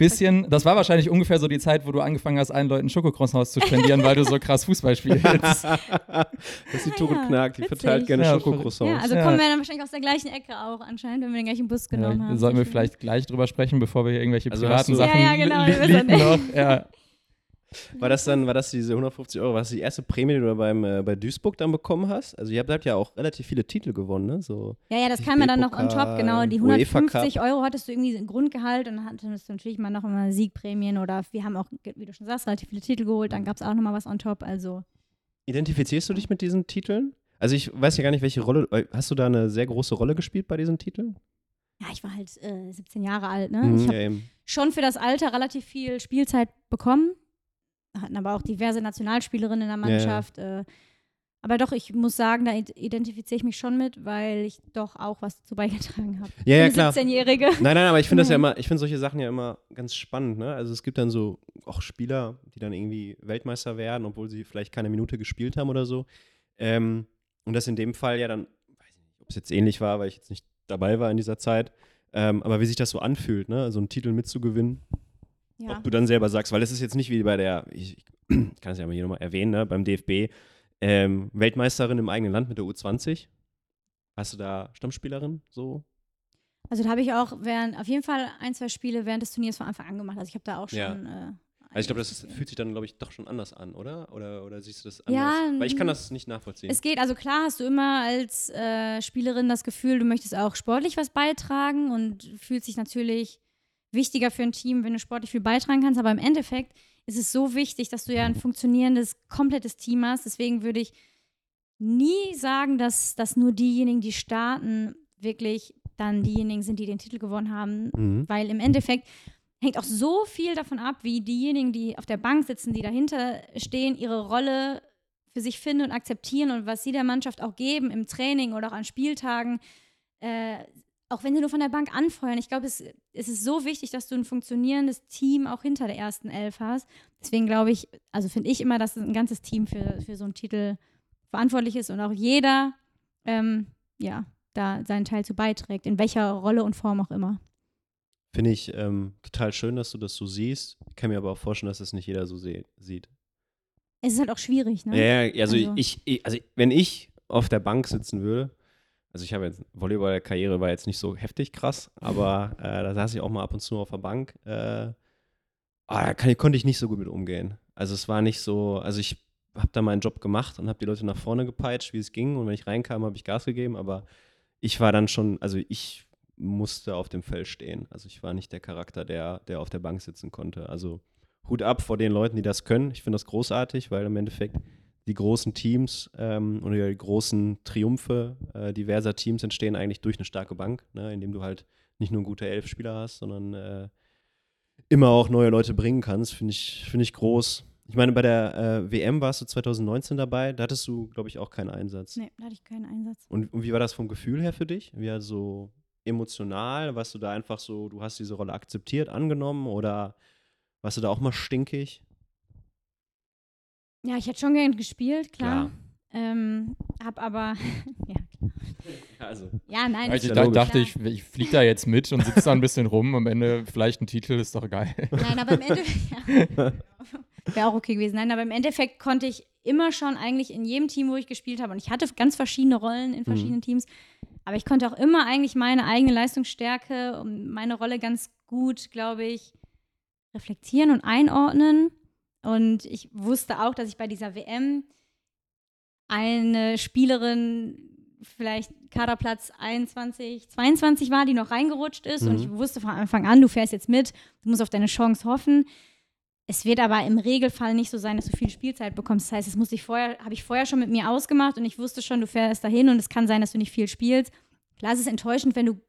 Bisschen, das war wahrscheinlich ungefähr so die Zeit, wo du angefangen hast, allen Leuten Schokokrosshaus zu spendieren, weil du so krass Fußball spielst. Das ist die Tore ja, Knack, die witzig. verteilt gerne Ja, Schokocroissants. Ja, also Ja. kommen wir dann wahrscheinlich aus der gleichen Ecke auch anscheinend, wenn wir den gleichen Bus genommen Ja, haben. sollten wir vielleicht gleich drüber sprechen, bevor wir hier irgendwelche Also privaten Sachen Ja, ja, genau, li- liegen noch. Ja. War das dann, war das diese 150 Euro, war das die erste Prämie, die du beim, äh, bei Duisburg dann bekommen hast? Also ihr habt, habt ja auch relativ viele Titel gewonnen, ne? So, Ja, ja, das kam mir dann noch on top, genau. Die UEFA 150 Euro hattest du irgendwie ein Grundgehalt und dann hattest du natürlich mal noch immer Siegprämien oder wir haben auch, wie du schon sagst, relativ viele Titel geholt, dann gab es auch noch mal was on top, also identifizierst du dich mit diesen Titeln? Also ich weiß ja gar nicht, welche Rolle, äh, hast du da eine sehr große Rolle gespielt bei diesen Titeln? ja, ich war halt äh, 17 Jahre alt, ne? Mhm, Ich habe ja, schon für das Alter relativ viel Spielzeit bekommen, hatten aber auch diverse Nationalspielerinnen in der Ja, ja. Mannschaft. Äh, aber doch, ich muss sagen, da id- identifiziere ich mich schon mit, weil ich doch auch was dazu beigetragen habe. Ja, ja, klar. 17-Jährige. Nein, nein, aber ich finde das ja immer, ich finde solche Sachen ja immer ganz spannend, ne? Also es gibt dann so auch Spieler, die dann irgendwie Weltmeister werden, obwohl sie vielleicht keine Minute gespielt haben oder so. Ähm, und das in dem Fall ja dann, weiß ich nicht, ob es jetzt ähnlich war, weil ich jetzt nicht dabei war in dieser Zeit, ähm, aber wie sich das so anfühlt, ne? So einen Titel mitzugewinnen, Ja. ob du dann selber sagst, weil das ist jetzt nicht wie bei der, ich, ich kann es ja mal hier nochmal erwähnen, ne? beim DFB, ähm, Weltmeisterin im eigenen Land mit der U20. Hast du da Stammspielerin so? Also da habe ich auch während, auf jeden Fall ein, zwei Spiele während des Turniers von Anfang an gemacht. Also ich habe da auch schon. Ja. Äh, Also ich glaube, das fühlt sich dann, glaube ich, doch schon anders an, oder? Oder, oder siehst du das Ja, anders? Weil ich kann das nicht nachvollziehen. Es geht, also klar hast du immer als äh, Spielerin das Gefühl, du möchtest auch sportlich was beitragen und fühlst dich natürlich wichtiger für ein Team, wenn du sportlich viel beitragen kannst. Aber im Endeffekt ist es so wichtig, dass du ja ein funktionierendes, komplettes Team hast. Deswegen würde ich nie sagen, dass, dass nur diejenigen, die starten, wirklich dann diejenigen sind, die den Titel gewonnen haben. mhm. Weil im Endeffekt hängt auch so viel davon ab, wie diejenigen, die auf der Bank sitzen, die dahinter stehen, ihre Rolle für sich finden und akzeptieren und was sie der Mannschaft auch geben im Training oder auch an Spieltagen. Äh, auch wenn sie nur von der Bank anfeuern. Ich glaube, es, es ist so wichtig, dass du ein funktionierendes Team auch hinter der ersten Elf hast. Deswegen glaube ich, also finde ich immer, dass ein ganzes Team für, für so einen Titel verantwortlich ist und auch jeder, ähm, ja, da seinen Teil zu beiträgt, in welcher Rolle und Form auch immer. Finde ich ähm, total schön, dass du das so siehst. Ich kann mir aber auch vorstellen, dass das nicht jeder so sieht. Es ist halt auch schwierig, ne? Ja, also, also. Ich, ich, also wenn ich auf der Bank sitzen würde, also ich habe jetzt, Volleyball-Karriere war jetzt nicht so heftig krass, aber äh, da saß ich auch mal ab und zu auf der Bank. Äh, da kann, konnte ich nicht so gut mit umgehen. Also es war nicht so, also ich habe da meinen Job gemacht und habe die Leute nach vorne gepeitscht, wie es ging. Und wenn ich reinkam, habe ich Gas gegeben, aber ich war dann schon, also ich musste auf dem Feld stehen. Also ich war nicht der Charakter, der, der auf der Bank sitzen konnte. Also Hut ab vor den Leuten, die das können. Ich finde das großartig, weil im Endeffekt die großen Teams ähm, oder die großen Triumphe äh, diverser Teams entstehen eigentlich durch eine starke Bank, ne, indem du halt nicht nur gute Elf-Spieler hast, sondern äh, immer auch neue Leute bringen kannst, finde ich, find ich groß. Ich meine, bei der äh, WM warst du 2019 dabei, da hattest du, glaube ich, auch keinen Einsatz. Nee, da hatte ich keinen Einsatz. Und, und wie war das vom Gefühl her für dich? Wie also emotional? Warst du da einfach so, du hast diese Rolle akzeptiert, angenommen oder warst du da auch mal stinkig? Ja, ich hätte schon gern gespielt, klar. klar. Ähm, hab aber, ja, Also, ja, nein. Also ich da, dachte, ich, ich fliege da jetzt mit und sitze da ein bisschen rum. Am Ende vielleicht ein Titel, ist doch geil. Nein, aber im Endeffekt, ja, wäre auch okay gewesen. Nein, aber im Endeffekt konnte ich immer schon eigentlich in jedem Team, wo ich gespielt habe, und ich hatte ganz verschiedene Rollen in verschiedenen mhm. Teams, aber ich konnte auch immer eigentlich meine eigene Leistungsstärke und meine Rolle ganz gut, glaube ich, reflektieren und einordnen. Und ich wusste auch, dass ich bei dieser WM eine Spielerin vielleicht Kaderplatz 21, 22 war, die noch reingerutscht ist. Mhm. Und ich wusste von Anfang an, du fährst jetzt mit, du musst auf deine Chance hoffen. Es wird aber im Regelfall nicht so sein, dass du viel Spielzeit bekommst. Das heißt, das musste ich vorher, habe ich vorher schon mit mir ausgemacht und ich wusste schon, du fährst dahin und es kann sein, dass du nicht viel spielst. Klar, es ist enttäuschend, wenn du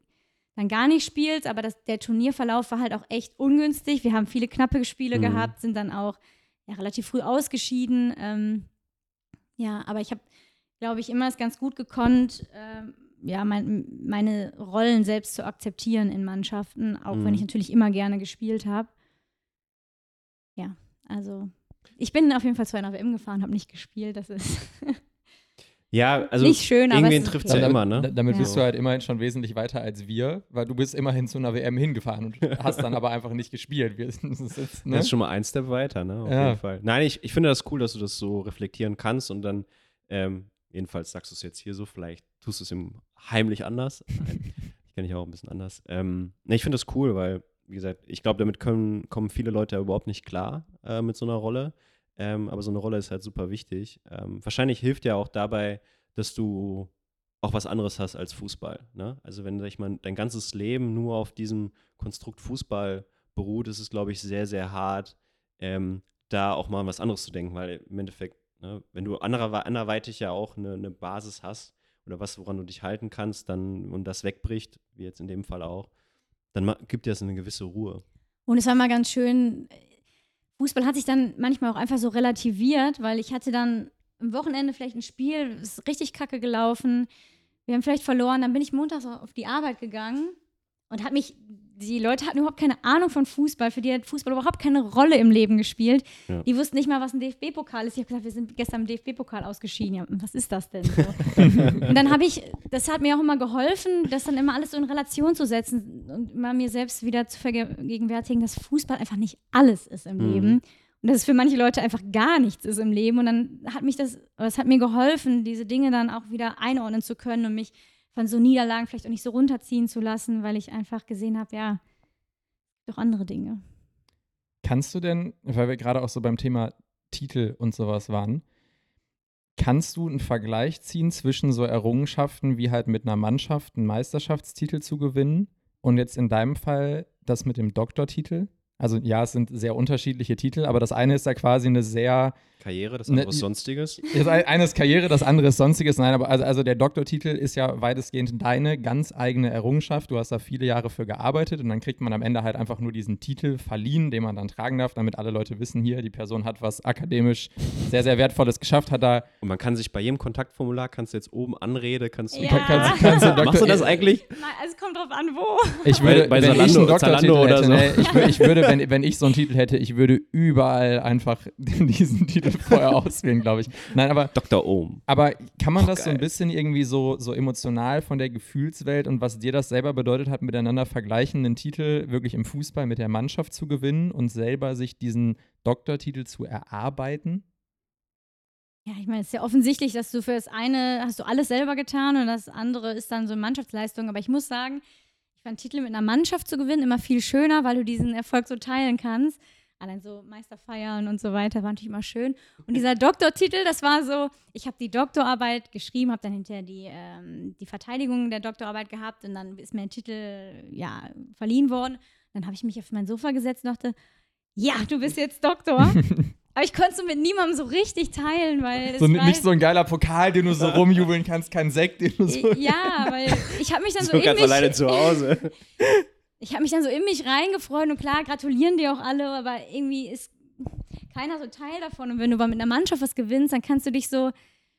dann gar nicht spielst, aber das, der Turnierverlauf war halt auch echt ungünstig. Wir haben viele knappe Spiele mhm. gehabt, sind dann auch ja, relativ früh ausgeschieden. Ähm, ja, aber ich habe, glaube ich, immer es ganz gut gekonnt, äh, ja, mein, meine Rollen selbst zu akzeptieren in Mannschaften, auch mhm. wenn ich natürlich immer gerne gespielt habe. Ja, also ich bin auf jeden Fall zu einer WM gefahren, habe nicht gespielt, das ist Ja, also nicht schön, aber irgendwen trifft es ja immer, ne? Damit ja. bist du halt immerhin schon wesentlich weiter als wir, weil du bist immerhin zu einer WM hingefahren und hast dann aber einfach nicht gespielt. Wir, das, ist, ne? das ist schon mal ein Step weiter, ne? Auf ja. jeden Fall. Nein, ich, ich finde das cool, dass du das so reflektieren kannst und dann, ähm, jedenfalls sagst du es jetzt hier so, vielleicht tust du es ihm heimlich anders. Nein, ich kenne dich auch ein bisschen anders. Ähm, ne, ich finde das cool, weil, wie gesagt, ich glaube, damit können, kommen viele Leute überhaupt nicht klar äh, mit so einer Rolle. Ähm, aber so eine Rolle ist halt super wichtig. Ähm, wahrscheinlich hilft ja auch dabei, dass du auch was anderes hast als Fußball. Ne? Also wenn ich mal, dein ganzes Leben nur auf diesem Konstrukt Fußball beruht, ist es, glaube ich, sehr, sehr hart, ähm, da auch mal was anderes zu denken, weil im Endeffekt, ne, wenn du anderer, anderweitig ja auch eine, eine Basis hast oder was, woran du dich halten kannst, dann und das wegbricht, wie jetzt in dem Fall auch, dann gibt dir das eine gewisse Ruhe. Und es war mal ganz schön, Fußball hat sich dann manchmal auch einfach so relativiert, weil ich hatte dann am Wochenende vielleicht ein Spiel, ist richtig kacke gelaufen, wir haben vielleicht verloren, dann bin ich montags auf die Arbeit gegangen und hat mich, die Leute hatten überhaupt keine Ahnung von Fußball, für die hat Fußball überhaupt keine Rolle im Leben gespielt. Ja. Die wussten nicht mal, was ein DFB-Pokal ist. Ich habe gesagt, wir sind gestern im DFB-Pokal ausgeschieden. Ja, was ist das denn? So? und dann habe ich, das hat mir auch immer geholfen, das dann immer alles so in Relation zu setzen und immer mir selbst wieder zu vergegenwärtigen, dass Fußball einfach nicht alles ist im mhm. Leben. Und dass es für manche Leute einfach gar nichts ist im Leben. Und dann hat mich das, es hat mir geholfen, diese Dinge dann auch wieder einordnen zu können und mich von so Niederlagen vielleicht auch nicht so runterziehen zu lassen, weil ich einfach gesehen habe, ja, doch andere Dinge. Kannst du denn, weil wir gerade auch so beim Thema Titel und sowas waren, kannst du einen Vergleich ziehen zwischen so Errungenschaften wie halt mit einer Mannschaft einen Meisterschaftstitel zu gewinnen und jetzt in deinem Fall das mit dem Doktortitel? Also ja, es sind sehr unterschiedliche Titel, aber das eine ist ja quasi eine sehr Karriere, das andere ne, ist Sonstiges. Das eine ist Karriere, das andere ist Sonstiges. Nein, aber also, also der Doktortitel ist ja weitestgehend deine ganz eigene Errungenschaft. Du hast da viele Jahre für gearbeitet und dann kriegt man am Ende halt einfach nur diesen Titel verliehen, den man dann tragen darf, damit alle Leute wissen, hier, die Person hat was akademisch sehr, sehr Wertvolles geschafft, hat da. Und man kann sich bei jedem Kontaktformular, kannst du jetzt oben Anrede, kannst du. Ja. Kannst, kannst du Machst du das eigentlich? Nein, es kommt drauf an, wo. Ich würde, bei, bei Zalando, Zalando oder hätte, so. Nee, ich, ich, würde, wenn, wenn ich so einen Titel hätte, ich würde überall einfach diesen Titel vorher auswählen, glaube ich. Nein, aber Dr. Ohm. Aber kann man Och, das so ein geil. bisschen irgendwie so, so emotional von der Gefühlswelt und was dir das selber bedeutet hat, miteinander vergleichen, den Titel wirklich im Fußball mit der Mannschaft zu gewinnen und selber sich diesen Doktortitel zu erarbeiten? Ja, ich meine, es ist ja offensichtlich, dass du für das eine hast du alles selber getan und das andere ist dann so eine Mannschaftsleistung. Aber ich muss sagen, ich fand Titel mit einer Mannschaft zu gewinnen immer viel schöner, weil du diesen Erfolg so teilen kannst. Allein so Meisterfeiern und so weiter war natürlich immer schön. Und dieser Doktortitel, das war so, ich habe die Doktorarbeit geschrieben, habe dann hinterher die, ähm, die Verteidigung der Doktorarbeit gehabt und dann ist mir ein Titel ja, verliehen worden. Dann habe ich mich auf mein Sofa gesetzt und dachte, ja, du bist jetzt Doktor. Aber ich konnte es mit niemandem so richtig teilen, weil es So, nicht so ein geiler Pokal, den du so rumjubeln kannst, kein Sekt, den du so. ja, weil ich habe mich dann so, So ganz mich, alleine zu Hause. ich habe mich dann so in mich reingefreut und klar gratulieren dir auch alle, aber irgendwie ist keiner so Teil davon und wenn du mal mit einer Mannschaft was gewinnst, dann kannst du dich so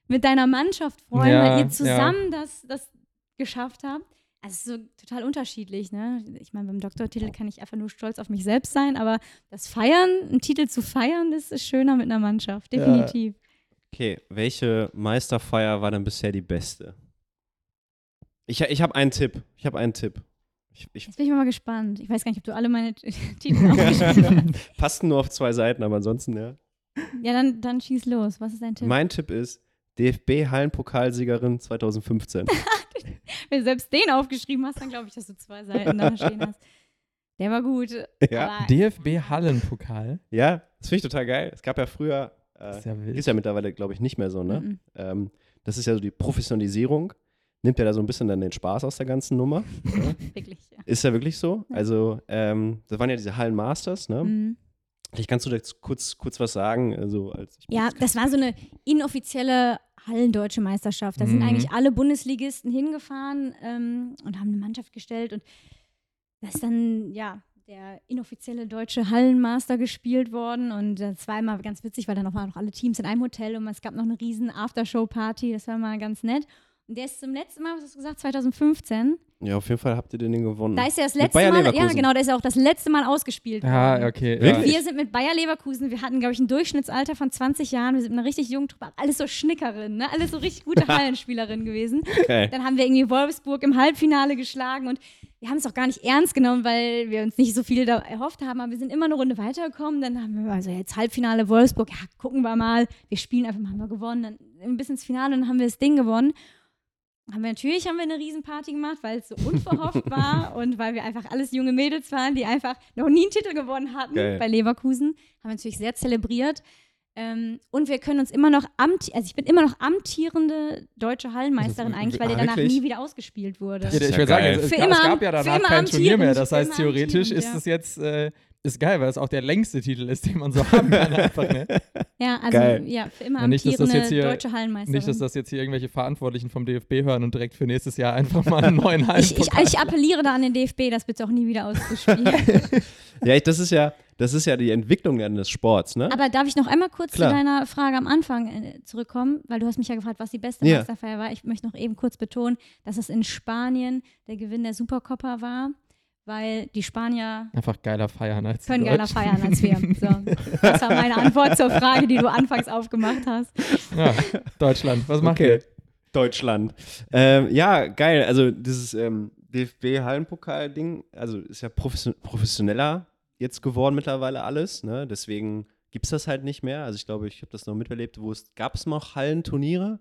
mit deiner Mannschaft freuen, Ja, weil ihr ja. zusammen das, das geschafft habt. Also es ist so total unterschiedlich, ne? Ich meine, beim Doktortitel kann ich einfach nur stolz auf mich selbst sein, aber das Feiern, einen Titel zu feiern, das ist schöner mit einer Mannschaft, Ja. definitiv. Okay, welche Meisterfeier war denn bisher die beste? Ich, ich habe einen Tipp. Ich habe einen Tipp. Ich, ich Jetzt bin ich mal gespannt. Ich weiß gar nicht, ob du alle meine Titel aufgeschrieben hast. passten nur auf zwei Seiten, aber ansonsten, ja. Ja, dann, dann schieß los. Was ist dein Tipp? Mein Tipp ist DFB-Hallenpokalsiegerin 2015. Wenn du selbst den aufgeschrieben hast, dann glaube ich, dass du zwei Seiten da stehen hast. Der war gut. ja. Aber DFB Hallenpokal. ja, das finde ich total geil. Es gab ja früher, äh, ist ja ist ja mittlerweile, glaube ich, nicht mehr so, ne? Mhm. Ähm, das ist ja so die Professionalisierung. Nimmt ja da so ein bisschen dann den Spaß aus der ganzen Nummer. wirklich, ja. Ist ja wirklich so. Also, ähm, das waren ja diese Hallenmasters, ne? Mhm. Vielleicht kannst du da jetzt kurz, kurz was sagen. Also, als Ja, das war so eine inoffizielle Hallendeutsche Meisterschaft. Da sind Mhm. eigentlich alle Bundesligisten hingefahren ähm, und haben eine Mannschaft gestellt. Und da ist dann, ja, der inoffizielle deutsche Hallenmaster gespielt worden. Und das war immer ganz witzig, weil dann noch waren noch alle Teams in einem Hotel und es gab noch eine riesen Aftershow-Party. Das war mal ganz nett. Und der ist zum letzten Mal, was hast du gesagt, 2015. Ja, auf jeden Fall habt ihr den Ding gewonnen. Da ist ja das letzte Mal, ja genau, da ist ja auch das letzte Mal ausgespielt worden. Ja, okay. Wirklich? Ja. Wir sind mit Bayer Leverkusen, wir hatten, glaube ich, ein Durchschnittsalter von 20 Jahren. Wir sind eine richtig junge Truppe, alles so Schnickerinnen, ne? alles so richtig gute Hallenspielerinnen gewesen. Geil. Dann haben wir irgendwie Wolfsburg im Halbfinale geschlagen und wir haben es auch gar nicht ernst genommen, weil wir uns nicht so viel da erhofft haben, aber wir sind immer eine Runde weitergekommen. Dann haben wir also jetzt Halbfinale Wolfsburg, ja, gucken wir mal. Wir spielen einfach mal, haben wir gewonnen. Dann ein bisschen ins Finale und dann haben wir das Ding gewonnen. Haben wir natürlich haben wir eine Riesenparty gemacht, weil es so unverhofft war und weil wir einfach alles junge Mädels waren, die einfach noch nie einen Titel gewonnen hatten Geil. bei Leverkusen. Haben wir natürlich sehr zelebriert. Ähm, und wir können uns immer noch amti also ich bin immer noch amtierende deutsche Hallenmeisterin ist eigentlich, weil w- der danach wirklich? nie wieder ausgespielt wurde. Das Ja, ich ja würde sagen, es, es, Für gab, immer es gab am- ja für danach immer kein Turnier mehr. Das heißt, theoretisch ist ja. es jetzt, äh, ist geil, weil es auch der längste Titel ist, den man so haben kann. Einfach, ne? Ja, also Geil. ja, für immer Ja, nicht, dass das amtierende jetzt hier- deutsche Hallenmeisterin. Nicht, dass das jetzt hier irgendwelche Verantwortlichen vom DFB hören und direkt für nächstes Jahr einfach mal einen neuen ich, ich, Hallenpokal. ich appelliere da an den DFB, das bitte auch nie wieder auszuspielen. Ja, ich, das ist ja, das ist ja die Entwicklung des Sports, ne? Aber darf ich noch einmal kurz Klar. zu deiner Frage am Anfang äh, zurückkommen? Weil du hast mich ja gefragt, was die beste Ja. Meisterfeier war. Ich möchte noch eben kurz betonen, dass es in Spanien der Gewinn der Supercoppa war, weil die Spanier Einfach geiler feiern als können geiler feiern als wir. So, das war meine Antwort zur Frage, die du anfangs aufgemacht hast. Ja, Deutschland, was macht Okay. ihr? Deutschland. Ähm, ja, geil. Also dieses ähm, DFB-Hallenpokal-Ding, also ist ja profession professioneller jetzt geworden mittlerweile alles. Ne? Deswegen gibt es das halt nicht mehr. Also ich glaube, ich habe das noch miterlebt, wo es gab es noch Hallenturniere,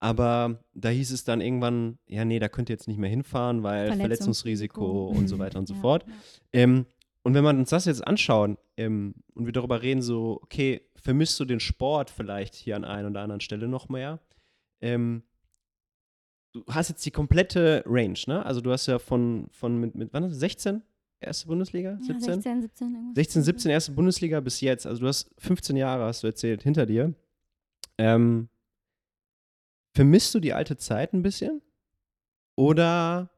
aber da hieß es dann irgendwann, ja, nee, da könnt ihr jetzt nicht mehr hinfahren, weil Verletzungsrisiko und so Mhm. weiter und so Ja, fort. ja. Ähm, und wenn wir uns das jetzt anschauen ähm, und wir darüber reden, so, okay, vermisst du den Sport vielleicht hier an einer oder anderen Stelle noch mehr? Ähm, du hast jetzt die komplette Range, ne? Also du hast ja von, von mit, mit wann ist es? 16? Erste Bundesliga? Ja, 17? 16, 17, irgendwas. 16, 17 erste Bundesliga bis jetzt. Also du hast 15 Jahre, hast du erzählt, hinter dir. Ähm, vermisst du die alte Zeit ein bisschen? Oder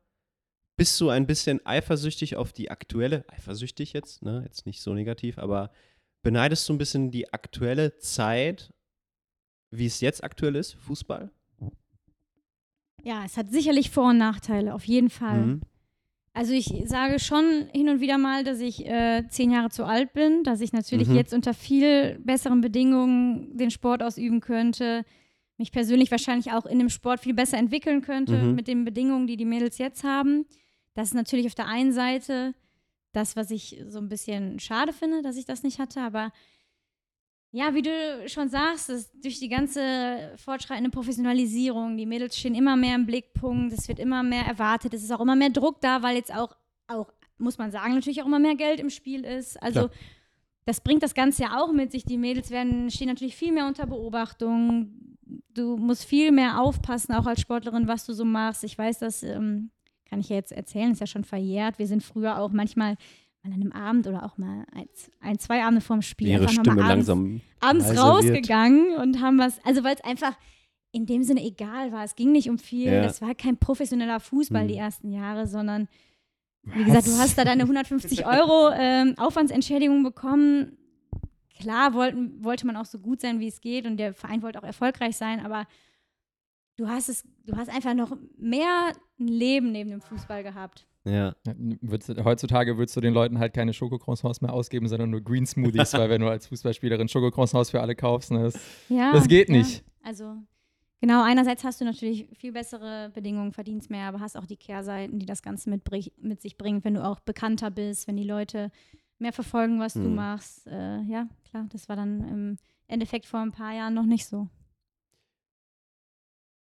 bist du ein bisschen eifersüchtig auf die aktuelle, eifersüchtig jetzt, ne? Jetzt nicht so negativ, aber beneidest du ein bisschen die aktuelle Zeit, wie es jetzt aktuell ist, Fußball? Ja, es hat sicherlich Vor- und Nachteile, auf jeden Fall. Mhm. Also ich sage schon hin und wieder mal, dass ich äh, zehn Jahre zu alt bin, dass ich natürlich Mhm. jetzt unter viel besseren Bedingungen den Sport ausüben könnte, mich persönlich wahrscheinlich auch in dem Sport viel besser entwickeln könnte Mhm. mit den Bedingungen, die die Mädels jetzt haben. Das ist natürlich auf der einen Seite das, was ich so ein bisschen schade finde, dass ich das nicht hatte, aber ja, wie du schon sagst, durch die ganze fortschreitende Professionalisierung, die Mädels stehen immer mehr im Blickpunkt, es wird immer mehr erwartet, es ist auch immer mehr Druck da, weil jetzt auch, auch muss man sagen, natürlich auch immer mehr Geld im Spiel ist. Also Klar. das bringt das Ganze ja auch mit sich. Die Mädels werden, stehen natürlich viel mehr unter Beobachtung. Du musst viel mehr aufpassen, auch als Sportlerin, was du so machst. Ich weiß, das ähm, kann ich ja jetzt erzählen, ist ja schon verjährt. Wir sind früher auch manchmal an einem Abend oder auch mal ein, zwei Abende vorm Spiel Ihre einfach Stimme abends, langsam. abends rausgegangen und haben was, also weil es einfach in dem Sinne egal war. Es ging nicht um viel. Ja. Es war kein professioneller Fußball Hm. die ersten Jahre, sondern wie gesagt, du hast da deine 150 Euro ähm, Aufwandsentschädigung bekommen. Klar wollten, wollte man auch so gut sein, wie es geht und der Verein wollte auch erfolgreich sein, aber du hast es, du hast einfach noch mehr ein Leben neben dem Fußball gehabt. Ja. Heutzutage würdest du den Leuten halt keine Schokocroissants mehr ausgeben, sondern nur Green Smoothies, weil wenn du als Fußballspielerin Schokocroissants für alle kaufst, ne, das, Ja, das geht ja. nicht. Also genau, einerseits hast du natürlich viel bessere Bedingungen, verdienst mehr, aber hast auch die Kehrseiten, die das Ganze mit, mit sich bringen, wenn du auch bekannter bist, wenn die Leute mehr verfolgen, was du Mhm. machst. Äh, ja, klar, das war dann im Endeffekt vor ein paar Jahren noch nicht so.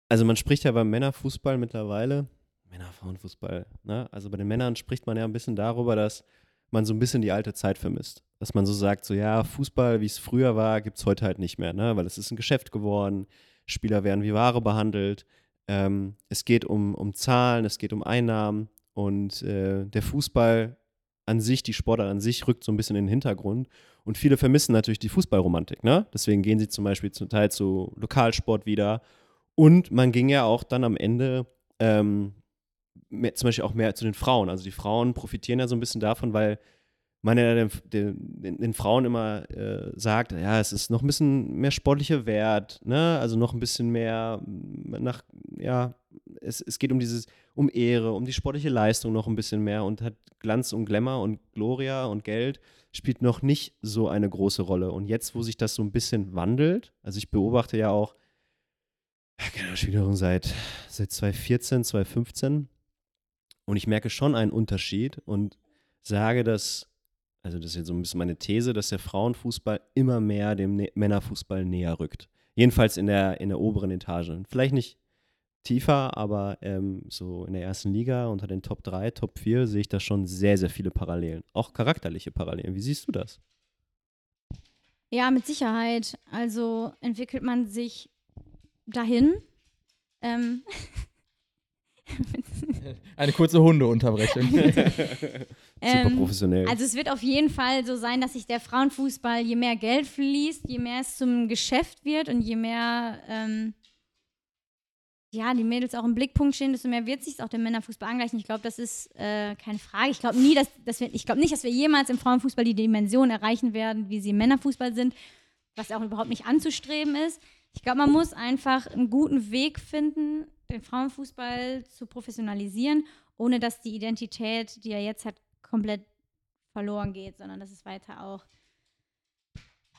Also man spricht ja beim Männerfußball mittlerweile, Männer-Frauenfußball, ne? Also bei den Männern spricht man ja ein bisschen darüber, dass man so ein bisschen die alte Zeit vermisst. Dass man so sagt, so ja, Fußball, wie es früher war, gibt es heute halt nicht mehr, ne? Weil es ist ein Geschäft geworden, Spieler werden wie Ware behandelt, ähm, es geht um, um Zahlen, es geht um Einnahmen und äh, der Fußball an sich, die Sportart an sich, rückt so ein bisschen in den Hintergrund. Und viele vermissen natürlich die Fußballromantik, ne? Deswegen gehen sie zum Beispiel zum Teil zu Lokalsport wieder und man ging ja auch dann am Ende ähm, mehr, zum Beispiel auch mehr zu den Frauen. Also die Frauen profitieren ja so ein bisschen davon, weil man ja den, den, den Frauen immer äh, sagt, ja, es ist noch ein bisschen mehr sportlicher Wert, ne? Also noch ein bisschen mehr nach, ja, es, es geht um dieses, um Ehre, um die sportliche Leistung noch ein bisschen mehr und hat Glanz und Glamour und Gloria und Geld spielt noch nicht so eine große Rolle. Und jetzt, wo sich das so ein bisschen wandelt, also ich beobachte ja auch, keine Spielerin seit, seit 2014, 2015. Und ich merke schon einen Unterschied und sage, dass, also das ist jetzt so ein bisschen meine These, dass der Frauenfußball immer mehr dem Männerfußball näher rückt. Jedenfalls in der, in der oberen Etage. Vielleicht nicht tiefer, aber ähm, so in der ersten Liga unter den Top 3, Top 4 sehe ich da schon sehr, sehr viele Parallelen. Auch charakterliche Parallelen. Wie siehst du das? Ja, mit Sicherheit. Also entwickelt man sich dahin. Ähm, Eine kurze Hundeunterbrechung. Super ähm, professionell. Also es wird auf jeden Fall so sein, dass sich der Frauenfußball, je mehr Geld fließt, je mehr es zum Geschäft wird und je mehr ähm, ja, die Mädels auch im Blickpunkt stehen, desto mehr wird sich auch dem Männerfußball angleichen. Ich glaube, das ist äh, keine Frage. Ich glaube nie, dass, dass wir, ich glaube nicht, dass wir jemals im Frauenfußball die Dimension erreichen werden, wie sie im Männerfußball sind, was auch überhaupt nicht anzustreben ist. Ich glaube, man muss einfach einen guten Weg finden, den Frauenfußball zu professionalisieren, ohne dass die Identität, die er jetzt hat, komplett verloren geht, sondern dass es weiter auch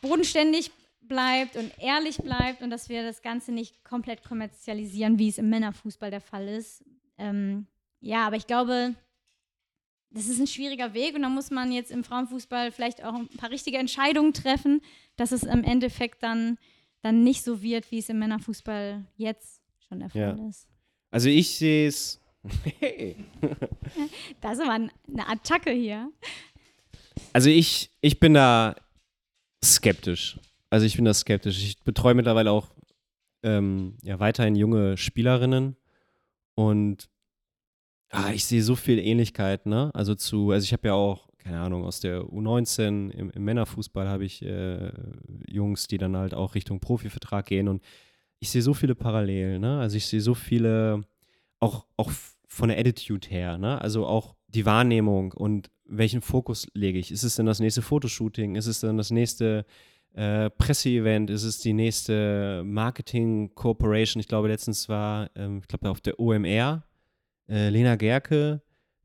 bodenständig bleibt und ehrlich bleibt und dass wir das Ganze nicht komplett kommerzialisieren, wie es im Männerfußball der Fall ist. Ähm, ja, aber ich glaube, das ist ein schwieriger Weg und da muss man jetzt im Frauenfußball vielleicht auch ein paar richtige Entscheidungen treffen, dass es im Endeffekt dann, dann nicht so wird, wie es im Männerfußball jetzt schon der Fall Ja. ist. Also ich sehe es. Hey. Das ist aber ein- eine Attacke hier. Also ich, ich bin da skeptisch. Also ich bin da skeptisch. Ich betreue mittlerweile auch ähm, ja, weiterhin junge Spielerinnen und ah, ich sehe so viel Ähnlichkeit, ne? Also zu, also ich habe ja auch, keine Ahnung, aus der U19 im, im Männerfußball habe ich äh, Jungs, die dann halt auch Richtung Profivertrag gehen und ich sehe so viele Parallelen, ne? Also ich sehe so viele, auch, auch von der Attitude her, ne? Also auch die Wahrnehmung und welchen Fokus lege ich? Ist es denn das nächste Fotoshooting? Ist es dann das nächste äh, Presseevent? Ist es die nächste Marketing Corporation? Ich glaube, letztens war, ähm, ich glaube, auf der OMR, äh, Lena Gerke,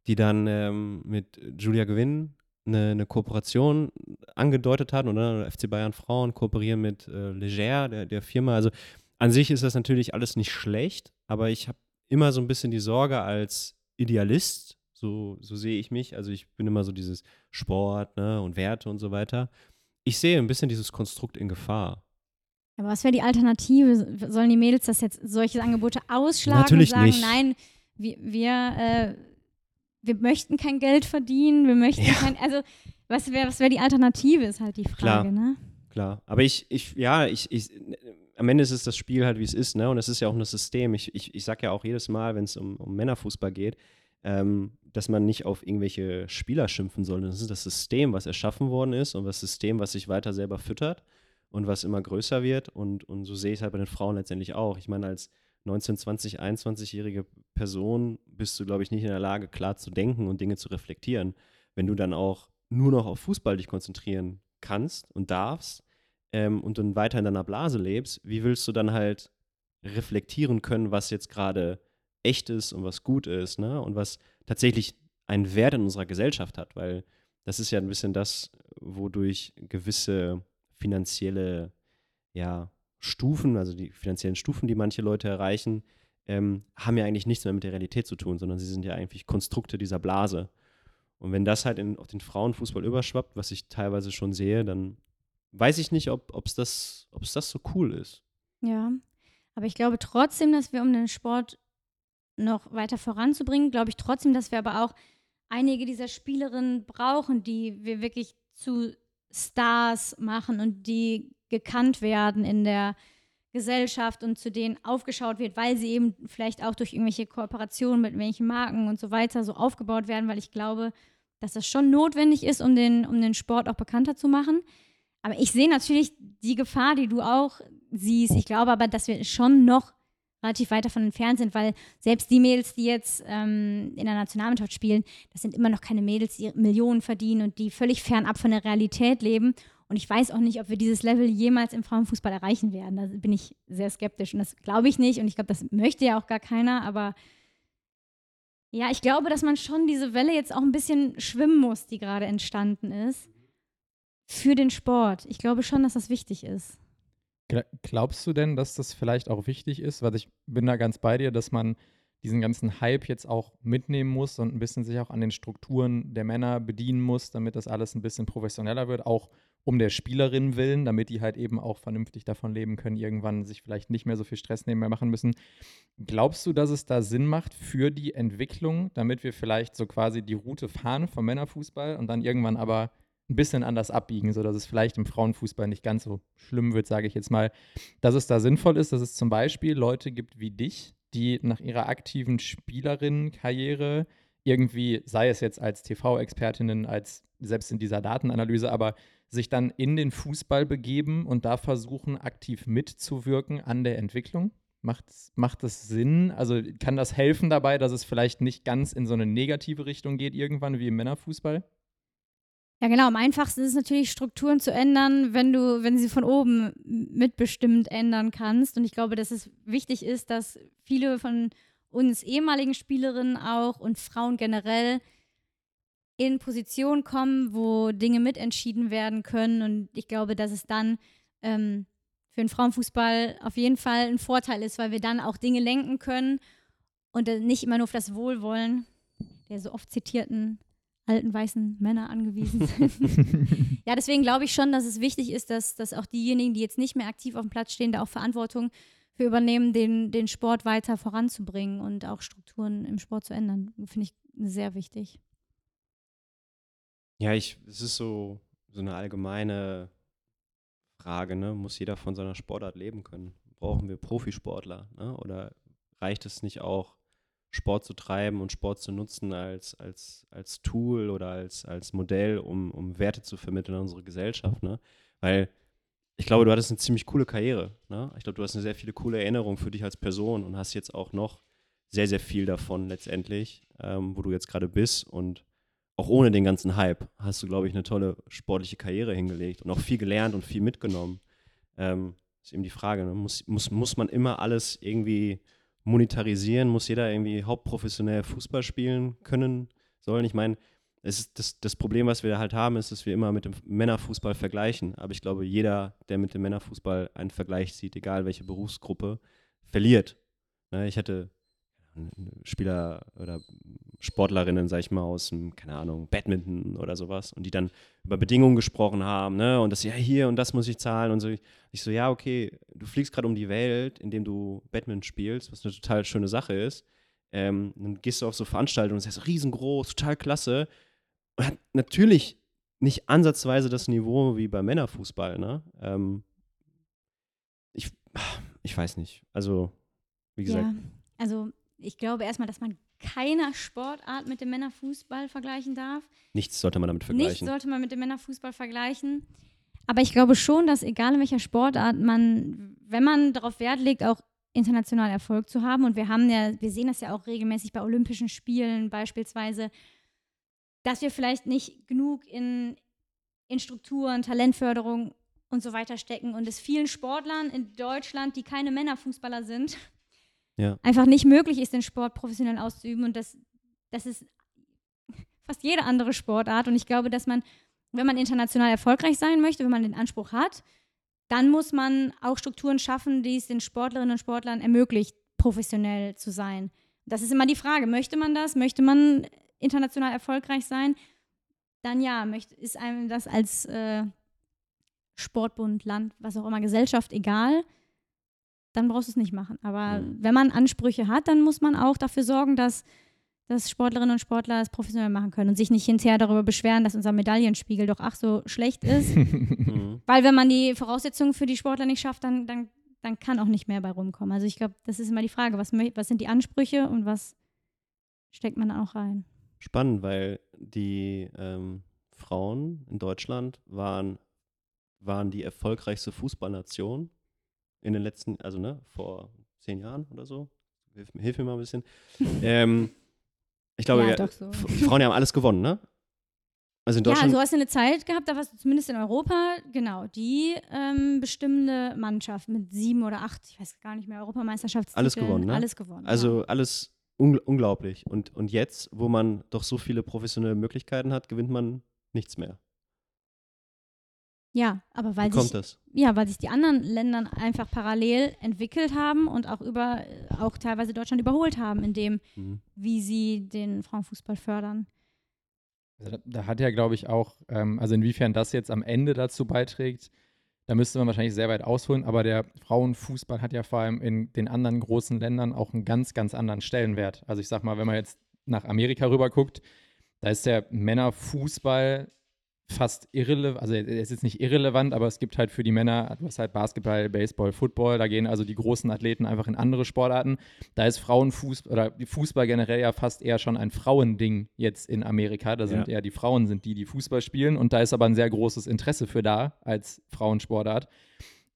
die dann ähm, mit Julia Gewinn eine, eine, Kooperation angedeutet hat oder FC Bayern Frauen kooperieren mit äh, Leger, der, der Firma. Also an sich ist das natürlich alles nicht schlecht, aber ich habe immer so ein bisschen die Sorge als Idealist, so, so sehe ich mich. Also ich bin immer so dieses Sport ne, und Werte und so weiter. Ich sehe ein bisschen dieses Konstrukt in Gefahr. Aber was wäre die Alternative? Sollen die Mädels das jetzt solche Angebote ausschlagen Natürlich und sagen, nicht. nein, wir, wir, äh, wir möchten kein Geld verdienen, wir möchten Ja. kein, also was wäre was wär die Alternative, ist halt die Frage, Klar. ne? Klar. Aber ich, ich, ja, ich, ich, am Ende ist es das Spiel halt, wie es ist, ne? Und es ist ja auch ein System. Ich, ich, ich sag ja auch jedes Mal, wenn es um, um Männerfußball geht, ähm, dass man nicht auf irgendwelche Spieler schimpfen soll. Das ist das System, was erschaffen worden ist und das System, was sich weiter selber füttert und was immer größer wird. Und, und so sehe ich es halt bei den Frauen letztendlich auch. Ich meine, als 19, 20, 21-jährige Person bist du, glaube ich, nicht in der Lage, klar zu denken und Dinge zu reflektieren. Wenn du dann auch nur noch auf Fußball dich konzentrieren kannst und darfst ähm, und dann weiter in deiner Blase lebst, wie willst du dann halt reflektieren können, was jetzt gerade echt ist und was gut ist, ne? Und was tatsächlich einen Wert in unserer Gesellschaft hat, weil das ist ja ein bisschen das, wodurch gewisse finanzielle ja, Stufen, also die finanziellen Stufen, die manche Leute erreichen, ähm, haben ja eigentlich nichts mehr mit der Realität zu tun, sondern sie sind ja eigentlich Konstrukte dieser Blase. Und wenn das halt in, auf den Frauenfußball überschwappt, was ich teilweise schon sehe, dann weiß ich nicht, ob es das, das so cool ist. Ja, aber ich glaube trotzdem, dass wir, um den Sport noch weiter voranzubringen, glaube ich trotzdem, dass wir aber auch einige dieser Spielerinnen brauchen, die wir wirklich zu Stars machen und die gekannt werden in der Gesellschaft und zu denen aufgeschaut wird, weil sie eben vielleicht auch durch irgendwelche Kooperationen mit welchen Marken und so weiter so aufgebaut werden, weil ich glaube, dass das schon notwendig ist, um den, um den Sport auch bekannter zu machen. Aber ich sehe natürlich die Gefahr, die du auch siehst. Ich glaube aber, dass wir schon noch relativ weit davon entfernt sind, weil selbst die Mädels, die jetzt ähm, in der Nationalmannschaft spielen, das sind immer noch keine Mädels, die Millionen verdienen und die völlig fernab von der Realität leben. Und ich weiß auch nicht, ob wir dieses Level jemals im Frauenfußball erreichen werden. Da bin ich sehr skeptisch und das glaube ich nicht und ich glaube, das möchte ja auch gar keiner, aber ja, ich glaube, dass man schon diese Welle jetzt auch ein bisschen schwimmen muss, die gerade entstanden ist, für den Sport. Ich glaube schon, dass das wichtig ist. Gla- Glaubst du denn, dass das vielleicht auch wichtig ist? Weil ich bin da ganz bei dir, dass man diesen ganzen Hype jetzt auch mitnehmen muss und ein bisschen sich auch an den Strukturen der Männer bedienen muss, damit das alles ein bisschen professioneller wird, auch um der Spielerin willen, damit die halt eben auch vernünftig davon leben können, irgendwann sich vielleicht nicht mehr so viel Stress nebenbei machen müssen. Glaubst du, dass es da Sinn macht für die Entwicklung, damit wir vielleicht so quasi die Route fahren vom Männerfußball und dann irgendwann aber ein bisschen anders abbiegen, sodass es vielleicht im Frauenfußball nicht ganz so schlimm wird, sage ich jetzt mal, dass es da sinnvoll ist, dass es zum Beispiel Leute gibt wie dich, die nach ihrer aktiven Spielerinnenkarriere irgendwie, sei es jetzt als TV-Expertinnen, als selbst in dieser Datenanalyse, aber sich dann in den Fußball begeben und da versuchen, aktiv mitzuwirken an der Entwicklung? Macht, macht das Sinn? Also kann das helfen dabei, dass es vielleicht nicht ganz in so eine negative Richtung geht irgendwann wie im Männerfußball? Ja, genau. Am einfachsten ist es natürlich, Strukturen zu ändern, wenn du, wenn sie von oben mitbestimmt ändern kannst. Und ich glaube, dass es wichtig ist, dass viele von uns ehemaligen Spielerinnen auch und Frauen generell in Positionen kommen, wo Dinge mitentschieden werden können. Und ich glaube, dass es dann ähm, für den Frauenfußball auf jeden Fall ein Vorteil ist, weil wir dann auch Dinge lenken können und äh, nicht immer nur auf das Wohlwollen der so oft zitierten alten weißen Männer angewiesen sind. ja, deswegen glaube ich schon, dass es wichtig ist, dass, dass auch diejenigen, die jetzt nicht mehr aktiv auf dem Platz stehen, da auch Verantwortung für übernehmen, den, den Sport weiter voranzubringen und auch Strukturen im Sport zu ändern. Finde ich sehr wichtig. Ja, ich, es ist so, so eine allgemeine Frage, ne? Muss jeder von seiner Sportart leben können? Brauchen wir Profisportler? Ne? Oder reicht es nicht auch, Sport zu treiben und Sport zu nutzen als, als, als Tool oder als, als Modell, um, um Werte zu vermitteln in unsere Gesellschaft, ne? Weil ich glaube, du hattest eine ziemlich coole Karriere. Ne? Ich glaube, du hast eine sehr viele coole Erinnerungen für dich als Person und hast jetzt auch noch sehr, sehr viel davon letztendlich, ähm, wo du jetzt gerade bist. Und auch ohne den ganzen Hype hast du, glaube ich, eine tolle sportliche Karriere hingelegt und auch viel gelernt und viel mitgenommen. Ähm, ist eben die Frage, ne? muss, muss, muss man immer alles irgendwie monetarisieren? Muss jeder irgendwie hauptprofessionell Fußball spielen können, sollen. Ich meine, das, das Problem, was wir halt haben, ist, dass wir immer mit dem Männerfußball vergleichen. Aber ich glaube, jeder, der mit dem Männerfußball einen Vergleich sieht, egal welche Berufsgruppe, verliert. Ne, ich hatte Spieler oder Sportlerinnen, sag ich mal, aus dem, keine Ahnung, Badminton oder sowas und die dann über Bedingungen gesprochen haben, ne, und das, ja, hier und das muss ich zahlen und so. Ich so, ja, okay, du fliegst gerade um die Welt, indem du Badminton spielst, was eine total schöne Sache ist. Ähm, dann gehst du auf so Veranstaltungen und sagst, riesengroß, total klasse. Und hat natürlich nicht ansatzweise das Niveau wie beim Männerfußball, ne? Ähm, ich, ich weiß nicht. Also, wie gesagt. Ja, also ich glaube erstmal, dass man keiner Sportart mit dem Männerfußball vergleichen darf. Nichts sollte man damit vergleichen. Nichts sollte man mit dem Männerfußball vergleichen. Aber ich glaube schon, dass egal in welcher Sportart man, wenn man darauf Wert legt, auch international Erfolg zu haben, und wir haben ja, wir sehen das ja auch regelmäßig bei Olympischen Spielen beispielsweise, dass wir vielleicht nicht genug in, in Strukturen, Talentförderung und so weiter stecken und es vielen Sportlern in Deutschland, die keine Männerfußballer sind, ja. einfach nicht möglich ist, den Sport professionell auszuüben. Und das, das ist fast jede andere Sportart. Und ich glaube, dass man, wenn man international erfolgreich sein möchte, wenn man den Anspruch hat, dann muss man auch Strukturen schaffen, die es den Sportlerinnen und Sportlern ermöglicht, professionell zu sein. Das ist immer die Frage, möchte man das? Möchte man international erfolgreich sein? Dann ja, ist einem das als äh, Sportbund, Land, was auch immer, Gesellschaft egal dann brauchst du es nicht machen. Aber mhm. wenn man Ansprüche hat, dann muss man auch dafür sorgen, dass, dass Sportlerinnen und Sportler es professionell machen können und sich nicht hinterher darüber beschweren, dass unser Medaillenspiegel doch ach so schlecht ist. Mhm. Weil wenn man die Voraussetzungen für die Sportler nicht schafft, dann, dann, dann kann auch nicht mehr bei rumkommen. Also ich glaube, das ist immer die Frage, was, was sind die Ansprüche und was steckt man da auch rein? Spannend, weil die ähm, Frauen in Deutschland waren, waren die erfolgreichste Fußballnation in den letzten, also ne, vor zehn Jahren oder so. Hilf, hilf mir mal ein bisschen. ähm, ich glaube, ja, ja, so. Frauen haben alles gewonnen, ne? Also in Deutschland. Ja, du hast eine Zeit gehabt, da warst du zumindest in Europa, genau, die ähm, bestimmende Mannschaft mit sieben oder acht, ich weiß gar nicht mehr, Europameisterschaftstitel. Alles gewonnen, ne? Alles gewonnen. Also ja. alles un unglaublich. Und, und jetzt, wo man doch so viele professionelle Möglichkeiten hat, gewinnt man nichts mehr. Ja, aber weil Wie kommt sich, das? Ja, weil sich die anderen Länder einfach parallel entwickelt haben und auch über auch teilweise Deutschland überholt haben, in dem, mhm. wie sie den Frauenfußball fördern. Also da, da, hat ja, glaube ich, auch, ähm, also inwiefern das jetzt am Ende dazu beiträgt, da müsste man wahrscheinlich sehr weit ausholen, aber der Frauenfußball hat ja vor allem in den anderen großen Ländern auch einen ganz, ganz anderen Stellenwert. Also ich sag mal, wenn man jetzt nach Amerika rüber guckt, da ist der Männerfußball fast irrelevant, also er ist jetzt nicht irrelevant, aber es gibt halt für die Männer, du hast halt Basketball, Baseball, Football, da gehen also die großen Athleten einfach in andere Sportarten. Da ist Frauenfußball oder Fußball generell ja fast eher schon ein Frauending jetzt in Amerika. Da sind ja. eher die Frauen sind die, die Fußball spielen und da ist aber ein sehr großes Interesse für da als Frauensportart.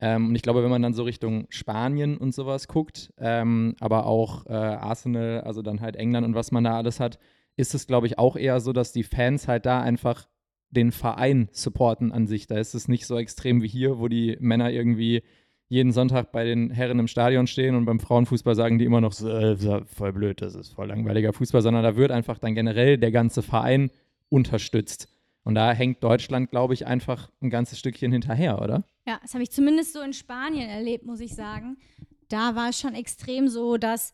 Ähm, und ich glaube, wenn man dann so Richtung Spanien und sowas guckt, ähm, aber auch äh, Arsenal, also dann halt England und was man da alles hat, ist es, glaube ich, auch eher so, dass die Fans halt da einfach den Verein supporten an sich. Da ist es nicht so extrem wie hier, wo die Männer irgendwie jeden Sonntag bei den Herren im Stadion stehen und beim Frauenfußball sagen die immer noch äh, voll blöd, das ist voll langweiliger Fußball, sondern da wird einfach dann generell der ganze Verein unterstützt. Und da hängt Deutschland, glaube ich, einfach ein ganzes Stückchen hinterher, oder? Ja, das habe ich zumindest so in Spanien erlebt, muss ich sagen. Da war es schon extrem so, dass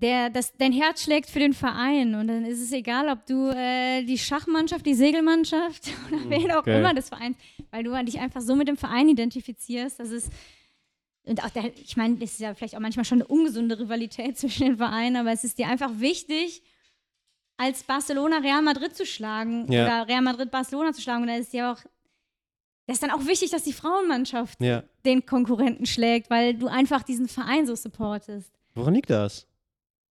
der, das, dein Herz schlägt für den Verein und dann ist es egal, ob du äh, die Schachmannschaft, die Segelmannschaft oder mhm, wen auch okay. immer des Vereins, weil du dich einfach so mit dem Verein identifizierst, dass es und auch der, ich meine, es ist ja vielleicht auch manchmal schon eine ungesunde Rivalität zwischen den Vereinen, aber es ist dir einfach wichtig, als Barcelona Real Madrid zu schlagen ja. oder Real Madrid Barcelona zu schlagen und da ist ja auch das ist dann auch wichtig, dass die Frauenmannschaft ja. den Konkurrenten schlägt, weil du einfach diesen Verein so supportest. Woran liegt das?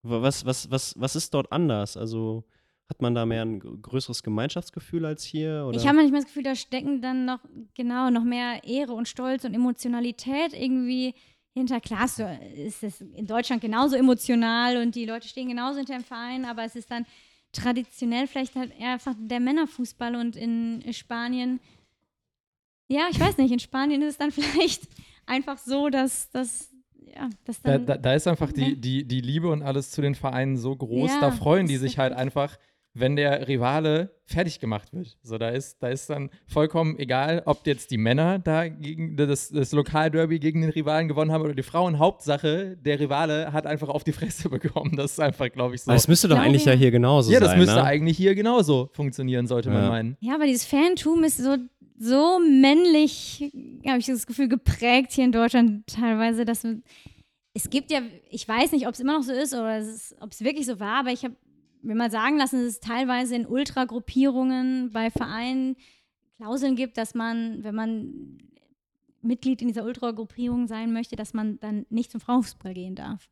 Was, was, was, was ist dort anders? Also hat man da mehr ein größeres Gemeinschaftsgefühl als hier? Oder? Ich habe manchmal das Gefühl, da stecken dann noch, genau, noch mehr Ehre und Stolz und Emotionalität irgendwie hinter. Klar, so ist es in Deutschland genauso emotional und die Leute stehen genauso hinter dem Verein, aber es ist dann traditionell vielleicht halt einfach der Männerfußball und in Spanien, ja, ich weiß nicht, in Spanien ist es dann vielleicht einfach so, dass, dass ja, das dann. Da, da, da ist einfach die, die, die Liebe und alles zu den Vereinen so groß. Ja, da freuen die sich halt einfach, wenn der Rivale fertig gemacht wird. So, da ist, da ist dann vollkommen egal, ob jetzt die Männer da gegen das, das Lokalderby gegen den Rivalen gewonnen haben oder die Frauen. Hauptsache, der Rivale hat einfach auf die Fresse bekommen. Das ist einfach, glaube ich, so. Das müsste doch eigentlich ja. ja hier genauso ja, sein. das müsste ne? eigentlich hier genauso funktionieren, sollte man Ja. meinen. Ja, aber dieses Fantum ist so, so männlich, habe ich das Gefühl, geprägt hier in Deutschland teilweise, dass es gibt ja, ich weiß nicht, ob es immer noch so ist oder ob es wirklich so war, aber ich habe mir mal sagen lassen, dass es teilweise in Ultragruppierungen bei Vereinen Klauseln gibt, dass man, wenn man Mitglied in dieser Ultragruppierung sein möchte, dass man dann nicht zum Frauenfußball gehen darf.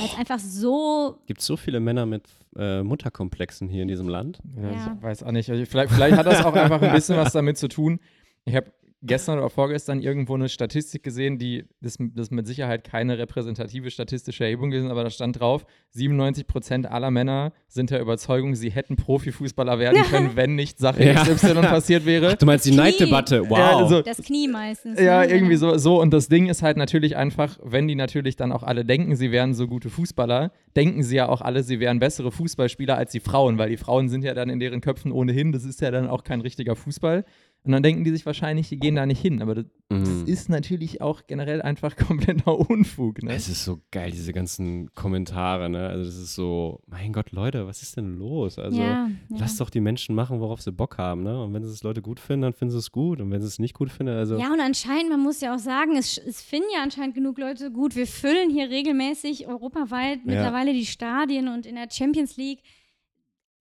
Weil es einfach so Gibt so viele Männer mit äh, Mutterkomplexen hier in diesem Land? Ja, Ja. Ich weiß auch nicht. Also Vielleicht, vielleicht hat das auch einfach ein bisschen was damit zu tun. Ich habe gestern oder vorgestern irgendwo eine Statistik gesehen, die das, das ist mit Sicherheit keine repräsentative statistische Erhebung gewesen, aber da stand drauf, 97 Prozent aller Männer sind der Überzeugung, sie hätten Profifußballer werden können, wenn nicht Sache Ja. XY passiert wäre. Du meinst die. Neiddebatte? Wow. Ja, also, das Knie meistens. ja, ne? irgendwie so, so. Und das Ding ist halt natürlich einfach, wenn die natürlich dann auch alle denken, sie wären so gute Fußballer, denken sie ja auch alle, sie wären bessere Fußballspieler als die Frauen, weil die Frauen sind ja dann in deren Köpfen ohnehin, das ist ja dann auch kein richtiger Fußball. Und dann denken die sich wahrscheinlich, die gehen da nicht hin. Aber das, das Mhm. ist natürlich auch generell einfach kompletter Unfug. Ne? Es ist so geil, diese ganzen Kommentare, ne? Also das ist so, mein Gott, Leute, was ist denn los? Also ja, ja. lass doch die Menschen machen, worauf sie Bock haben, ne? Und wenn es Leute gut finden, dann finden sie es gut. Und wenn sie es nicht gut finden, also Ja, und anscheinend, man muss ja auch sagen, es, es finden ja anscheinend genug Leute gut. Wir füllen hier regelmäßig europaweit mittlerweile die Stadien und in der Champions League.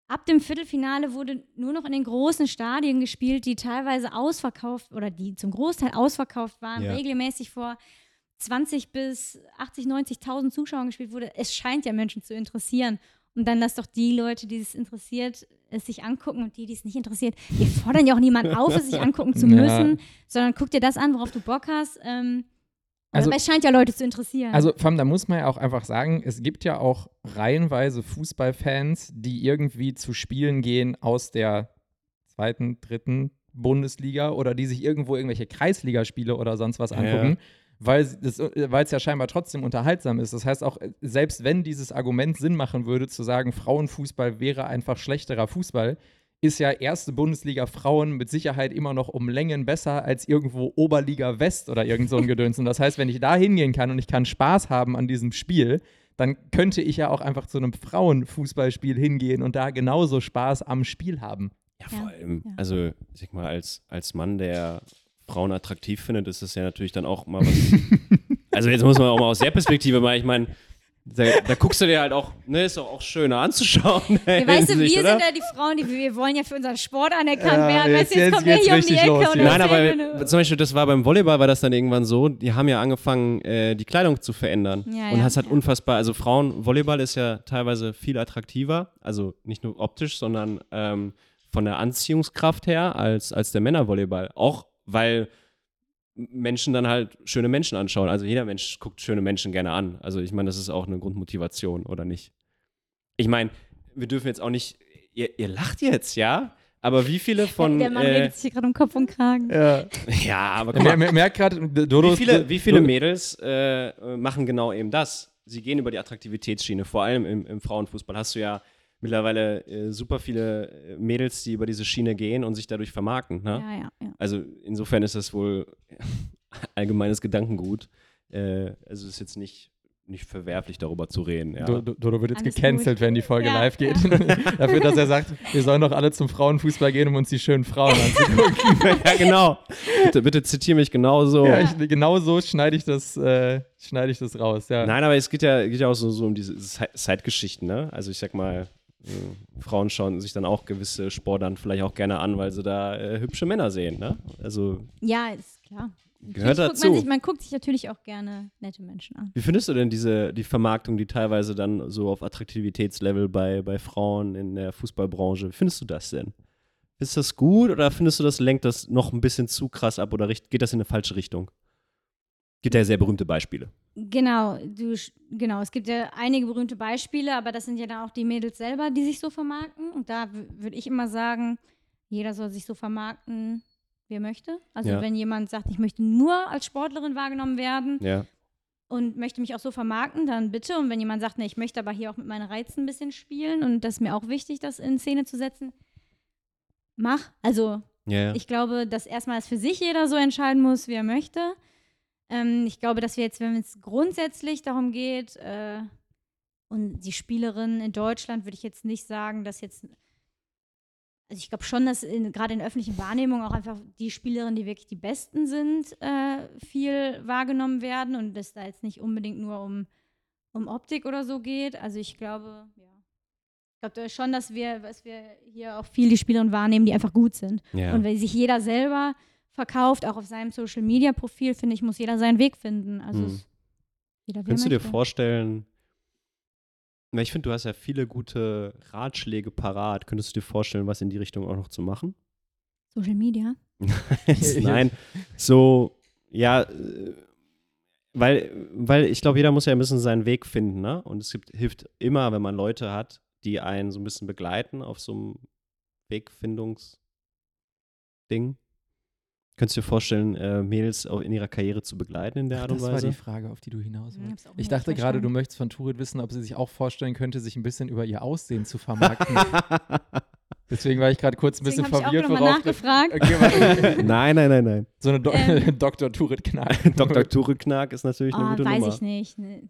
Ab dem Viertelfinale wurde nur noch in den großen Stadien gespielt, die teilweise ausverkauft oder die zum Großteil ausverkauft waren, Ja. regelmäßig vor 20 bis 80, 90.000 Zuschauern gespielt wurde. Es scheint ja Menschen zu interessieren. Und dann lass doch die Leute, die es interessiert, es sich angucken und die, die es nicht interessiert. Wir fordern ja auch niemanden auf, es sich angucken zu Ja. müssen, sondern guck dir das an, worauf du Bock hast. Ähm, Also- aber es scheint ja Leute zu interessieren. Also, allem, da muss man ja auch einfach sagen, es gibt ja auch reihenweise Fußballfans, die irgendwie zu Spielen gehen aus der zweiten, dritten Bundesliga oder die sich irgendwo irgendwelche Kreisligaspiele oder sonst was Ja, angucken, weil es das- weil es ja scheinbar trotzdem unterhaltsam ist. Das heißt auch, selbst wenn dieses Argument Sinn machen würde, zu sagen, Frauenfußball wäre einfach schlechterer Fußball, ist ja erste Bundesliga Frauen mit Sicherheit immer noch um Längen besser als irgendwo Oberliga West oder irgend so ein Gedöns. Und das heißt, wenn ich da hingehen kann und ich kann Spaß haben an diesem Spiel, dann könnte ich ja auch einfach zu einem Frauenfußballspiel hingehen und da genauso Spaß am Spiel haben. Ja, vor allem, ja. also, ich sag mal, als, als Mann, der Frauen attraktiv findet, ist das ja natürlich dann auch mal was. also, jetzt muss man auch mal aus der Perspektive mal, ich meine, da, da guckst du dir halt auch, ne, ist doch auch schöner anzuschauen. ja, weißt du, wir oder? sind ja die Frauen, die wir wollen ja für unseren Sport anerkannt Ja, werden. jetzt- weißt du, jetzt, jetzt kommt geht's hier um die richtig Ecke los und. Nein, aber nur- zum Beispiel, das war beim Volleyball, war das dann irgendwann so, die haben ja angefangen, äh, die Kleidung zu verändern. Ja, und ja, das hat unfassbar, also Frauen-Volleyball ist ja teilweise viel attraktiver, also nicht nur optisch, sondern ähm, von der Anziehungskraft her als, als der Männervolleyball. Auch weil Menschen dann halt schöne Menschen anschauen. Also jeder Mensch guckt schöne Menschen gerne an. Also ich meine, das ist auch eine Grundmotivation, oder nicht? Ich meine, wir dürfen jetzt auch nicht, ihr, ihr lacht jetzt, ja? Aber wie viele von. der Mann äh, redet sich hier gerade um Kopf und Kragen. Ja. ja, aber guck mal, Mer merkt gerade, wie viele, wie viele Mädels äh, machen genau eben das? Sie gehen über die Attraktivitätsschiene. Vor allem im, im Frauenfußball hast du ja mittlerweile äh, super viele äh, Mädels, die über diese Schiene gehen und sich dadurch vermarkten. Ne? Ja, ja, ja. Also insofern ist das wohl allgemeines Gedankengut. Äh, also es ist jetzt nicht, nicht verwerflich, darüber zu reden. Ja. Do- Do- Dodo wird jetzt Alles gecancelt, gut. wenn die Folge Ja, live geht. Dafür, dass er sagt, wir sollen doch alle zum Frauenfußball gehen, um uns die schönen Frauen anzugucken. ja, genau. Bitte, bitte zitiere mich genauso. ja, ich, genau so schneide ich, das, äh, schneide ich das raus. Ja. Nein, aber es geht ja, geht ja auch so, so um diese Side-Geschichten, ne? Also ich sag mal, äh, Frauen schauen sich dann auch gewisse Sportarten vielleicht auch gerne an, weil sie da äh, hübsche Männer sehen, ne? Also Ja, ist klar. gehört Natürlich dazu. Man, sich, man guckt sich natürlich auch gerne nette Menschen an. Wie findest du denn diese, die Vermarktung, die teilweise dann so auf Attraktivitätslevel bei, bei Frauen in der Fußballbranche, wie findest du das denn? Ist das gut oder findest du, das lenkt das noch ein bisschen zu krass ab oder geht das in eine falsche Richtung? Gibt ja sehr berühmte Beispiele. Genau, du, genau, es gibt ja einige berühmte Beispiele, aber das sind ja dann auch die Mädels selber, die sich so vermarkten. Und da würde ich immer sagen, jeder soll sich so vermarkten, wie er möchte. Also Ja. wenn jemand sagt, ich möchte nur als Sportlerin wahrgenommen werden, Ja. und möchte mich auch so vermarkten, dann bitte. Und wenn jemand sagt, nee, ich möchte aber hier auch mit meinen Reizen ein bisschen spielen und das ist mir auch wichtig, das in Szene zu setzen, mach. Also Ja, ja. ich glaube, dass erstmal es für sich jeder so entscheiden muss, wie er möchte. Ähm, ich glaube, dass wir jetzt, wenn es grundsätzlich darum geht, äh, und die Spielerin in Deutschland würde ich jetzt nicht sagen, dass jetzt. Also ich glaube schon, dass gerade in der öffentlichen Wahrnehmung auch einfach die Spielerinnen, die wirklich die Besten sind, äh, viel wahrgenommen werden und es da jetzt nicht unbedingt nur um, um Optik oder so geht. Also ich glaube, ja. Ich glaube schon, dass wir, dass wir hier auch viel die Spielerinnen wahrnehmen, die einfach gut sind. ja. Und wenn sich jeder selber verkauft, auch auf seinem Social Media Profil, finde ich, muss jeder seinen Weg finden. Also Hm. jeder er Könntest du dir vorstellen, na, ich finde, du hast ja viele gute Ratschläge parat. Könntest du dir vorstellen, was in die Richtung auch noch zu machen? Social Media? Nein, so, ja, äh, weil, weil ich glaube, jeder muss ja ein bisschen seinen Weg finden, ne? Und es gibt, hilft immer, wenn man Leute hat, die einen so ein bisschen begleiten auf so einem Wegfindungsding. Könntest du dir vorstellen, äh, Mädels auch in ihrer Karriere zu begleiten in der Art und das war Weise? die Frage, auf die du hinaus wolltest. auch Ich dachte gerade, du möchtest von Turit wissen, ob sie sich auch vorstellen könnte, sich ein bisschen über ihr Aussehen zu vermarkten. Deswegen war ich gerade kurz ein bisschen Deswegen habe ich auch verwirrt, worauf du- nachgefragt. Okay, nein, nein, nein, nein. so eine Do Ähm. Dr. Turit Knack. Dr. Ture Knack ist natürlich eine Ah, gute weiß Nummer. ich nicht. Ne,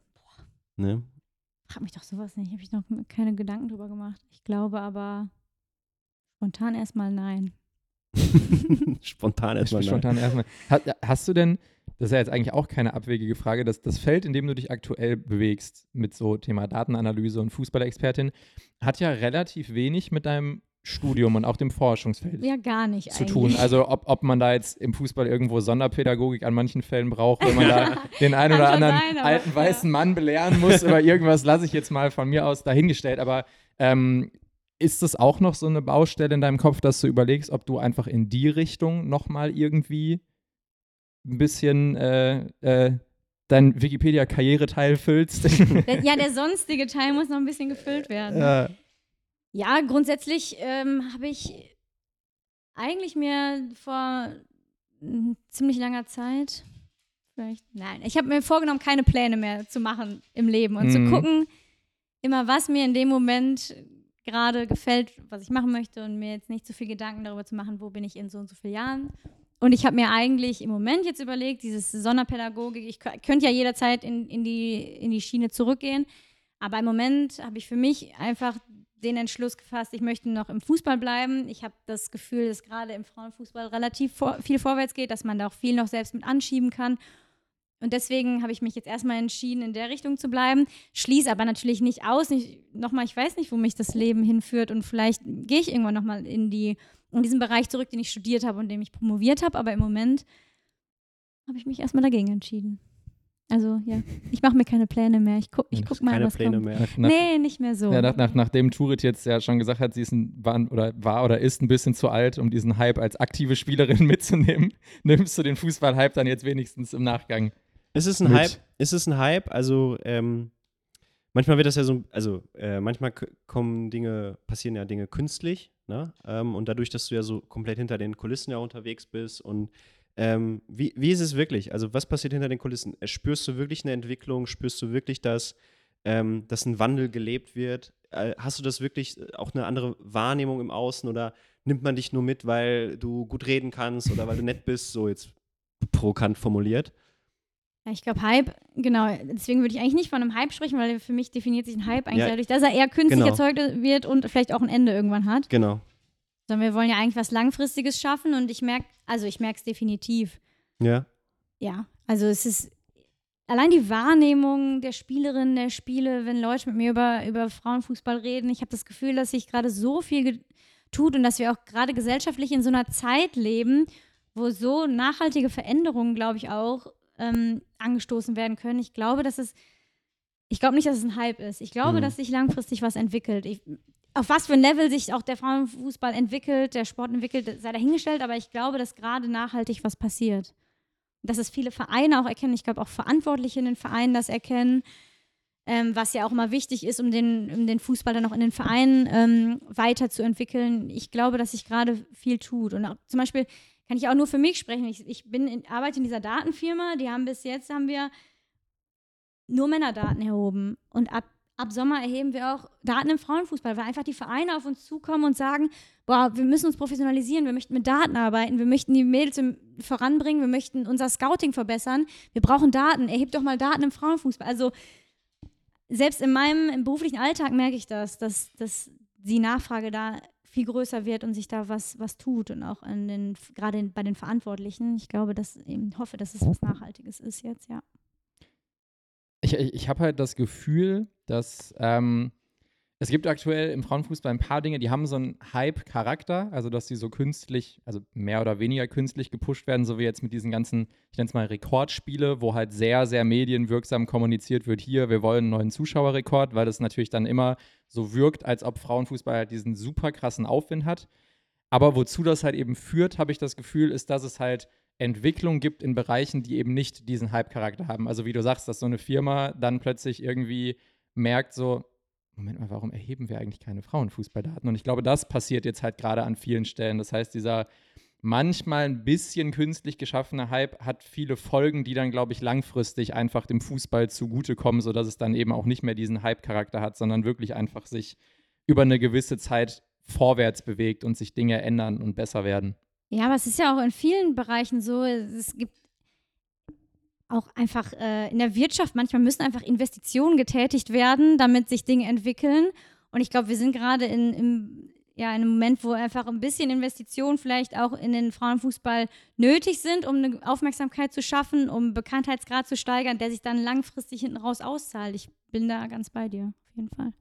Ne? frag mich doch sowas nicht. Habe ich noch keine Gedanken drüber gemacht. Ich glaube aber spontan erstmal nein. Spontan erstmal. nein. Spontan erstmal. Hast, hast du denn, das ist ja jetzt eigentlich auch keine abwegige Frage, das, das Feld, in dem du dich aktuell bewegst, mit so Thema Datenanalyse und Fußballexpertin, hat ja relativ wenig mit deinem Studium und auch dem Forschungsfeld Ja, gar nicht zu eigentlich. tun. Also ob, ob man da jetzt im Fußball irgendwo Sonderpädagogik an manchen Fällen braucht, wenn man da den einen oder anderen aber- alten ja. weißen Mann belehren muss über irgendwas, lasse ich jetzt mal von mir aus dahingestellt. Aber ähm, ist das auch noch so eine Baustelle in deinem Kopf, dass du überlegst, ob du einfach in die Richtung nochmal irgendwie ein bisschen äh, äh, dein Wikipedia-Karriereteil füllst? Ja, der sonstige Teil muss noch ein bisschen gefüllt werden. Ja. Ja, grundsätzlich ähm, habe ich eigentlich mir vor ziemlich langer Zeit, vielleicht, nein, ich habe mir vorgenommen, keine Pläne mehr zu machen im Leben und zu Mhm. gucken, immer was mir in dem Moment gerade gefällt, was ich machen möchte und mir jetzt nicht so viel Gedanken darüber zu machen, wo bin ich in so und so vielen Jahren. Und ich habe mir eigentlich im Moment jetzt überlegt, dieses Sonderpädagogik, ich kö- könnte ja jederzeit in, in, die, in die Schiene zurückgehen, aber im Moment habe ich für mich einfach den Entschluss gefasst, ich möchte noch im Fußball bleiben. Ich habe das Gefühl, dass gerade im Frauenfußball relativ vor, viel vorwärts geht, dass man da auch viel noch selbst mit anschieben kann. Und deswegen habe ich mich jetzt erstmal entschieden, in der Richtung zu bleiben. Schließe aber natürlich nicht aus. Ich, nochmal, ich weiß nicht, wo mich das Leben hinführt. Und vielleicht gehe ich irgendwann nochmal in, die, in diesen Bereich zurück, den ich studiert habe und den ich promoviert habe. Aber im Moment habe ich mich erstmal dagegen entschieden. Also ja, ich mache mir keine Pläne mehr. Ich gucke ich guck mal, Keine was Pläne kommt. mehr. Nach, nach, Nee, nicht mehr so. Ja, nach, nach, nachdem Turit jetzt ja schon gesagt hat, sie ist ein, war, oder war oder ist ein bisschen zu alt, um diesen Hype als aktive Spielerin mitzunehmen, nimmst du den Fußball-Hype dann jetzt wenigstens im Nachgang. Ist es ein Mit. Hype? Ist es ein Hype? Also, ähm, manchmal wird das ja so, also äh, manchmal kommen Dinge, passieren ja Dinge künstlich, ne? Ähm, und dadurch, dass du ja so komplett hinter den Kulissen ja unterwegs bist und ähm, wie, wie ist es wirklich? Also, was passiert hinter den Kulissen? Äh, Spürst du wirklich eine Entwicklung? Spürst du wirklich, dass, ähm, dass ein Wandel gelebt wird? Äh, hast du das wirklich äh, auch eine andere Wahrnehmung im Außen oder nimmt man dich nur mit, weil du gut reden kannst oder weil du nett bist? So jetzt provokant formuliert. Ja, ich glaube, Hype, genau, deswegen würde ich eigentlich nicht von einem Hype sprechen, weil für mich definiert sich ein Hype eigentlich Ja. dadurch, dass er eher künstlich Genau. erzeugt wird und vielleicht auch ein Ende irgendwann hat. Genau. Sondern wir wollen ja eigentlich was Langfristiges schaffen und ich merke, also ich merke es definitiv. Ja. Ja, also es ist allein die Wahrnehmung der Spielerinnen, der Spiele, wenn Leute mit mir über, über Frauenfußball reden, ich habe das Gefühl, dass sich gerade so viel tut und dass wir auch gerade gesellschaftlich in so einer Zeit leben, wo so nachhaltige Veränderungen, glaube ich, auch ähm, angestoßen werden können. Ich glaube, dass es, ich glaube nicht, dass es ein Hype ist. Ich glaube, Mhm. dass sich langfristig was entwickelt. Ich, auf was für ein Level sich auch der Frauenfußball entwickelt, der Sport entwickelt, sei dahingestellt, aber ich glaube, dass gerade nachhaltig was passiert. Dass es viele Vereine auch erkennen, ich glaube auch Verantwortliche in den Vereinen das erkennen, ähm, was ja auch immer wichtig ist, um den, um den Fußball dann auch in den Vereinen ähm, weiterzuentwickeln. Ich glaube, dass sich gerade viel tut. Und auch, zum Beispiel kann ich auch nur für mich sprechen. Ich, ich bin in, arbeite in dieser Datenfirma, die haben bis jetzt, haben wir nur Männerdaten erhoben. Und ab, ab Sommer erheben wir auch Daten im Frauenfußball, weil einfach die Vereine auf uns zukommen und sagen, boah, wir müssen uns professionalisieren, wir möchten mit Daten arbeiten, wir möchten die Mädels voranbringen, wir möchten unser Scouting verbessern, wir brauchen Daten, erhebt doch mal Daten im Frauenfußball. Also selbst in meinem beruflichen Alltag merke ich das, dass, dass die Nachfrage da viel größer wird und sich da was, was tut und auch in den, gerade bei den Verantwortlichen. Ich glaube, dass eben hoffe, dass es was Nachhaltiges ist jetzt, ja. Ich, ich, ich habe halt das Gefühl, dass ähm, es gibt aktuell im Frauenfußball ein paar Dinge, die haben so einen Hype-Charakter, also dass die so künstlich, also mehr oder weniger künstlich gepusht werden, so wie jetzt mit diesen ganzen, ich nenne es mal Rekordspiele, wo halt sehr, sehr medienwirksam kommuniziert wird, hier, wir wollen einen neuen Zuschauerrekord, weil das natürlich dann immer so wirkt, als ob Frauenfußball halt diesen super krassen Aufwind hat. Aber wozu das halt eben führt, habe ich das Gefühl, ist, dass es halt Entwicklung gibt in Bereichen, die eben nicht diesen Hype-Charakter haben. Also wie du sagst, dass so eine Firma dann plötzlich irgendwie merkt, so, Moment mal, warum erheben wir eigentlich keine Frauenfußballdaten? Und ich glaube, das passiert jetzt halt gerade an vielen Stellen. Das heißt, dieser manchmal ein bisschen künstlich geschaffene Hype hat viele Folgen, die dann, glaube ich, langfristig einfach dem Fußball zugutekommen, sodass es dann eben auch nicht mehr diesen Hype-Charakter hat, sondern wirklich einfach sich über eine gewisse Zeit vorwärts bewegt und sich Dinge ändern und besser werden. Ja, aber es ist ja auch in vielen Bereichen so, es gibt auch einfach äh, in der Wirtschaft, manchmal müssen einfach Investitionen getätigt werden, damit sich Dinge entwickeln. Und ich glaube, wir sind gerade in, in, ja, in einem Moment, wo einfach ein bisschen Investitionen vielleicht auch in den Frauenfußball nötig sind, um eine Aufmerksamkeit zu schaffen, um Bekanntheitsgrad zu steigern, der sich dann langfristig hinten raus auszahlt. Ich bin da ganz bei dir, auf jeden Fall.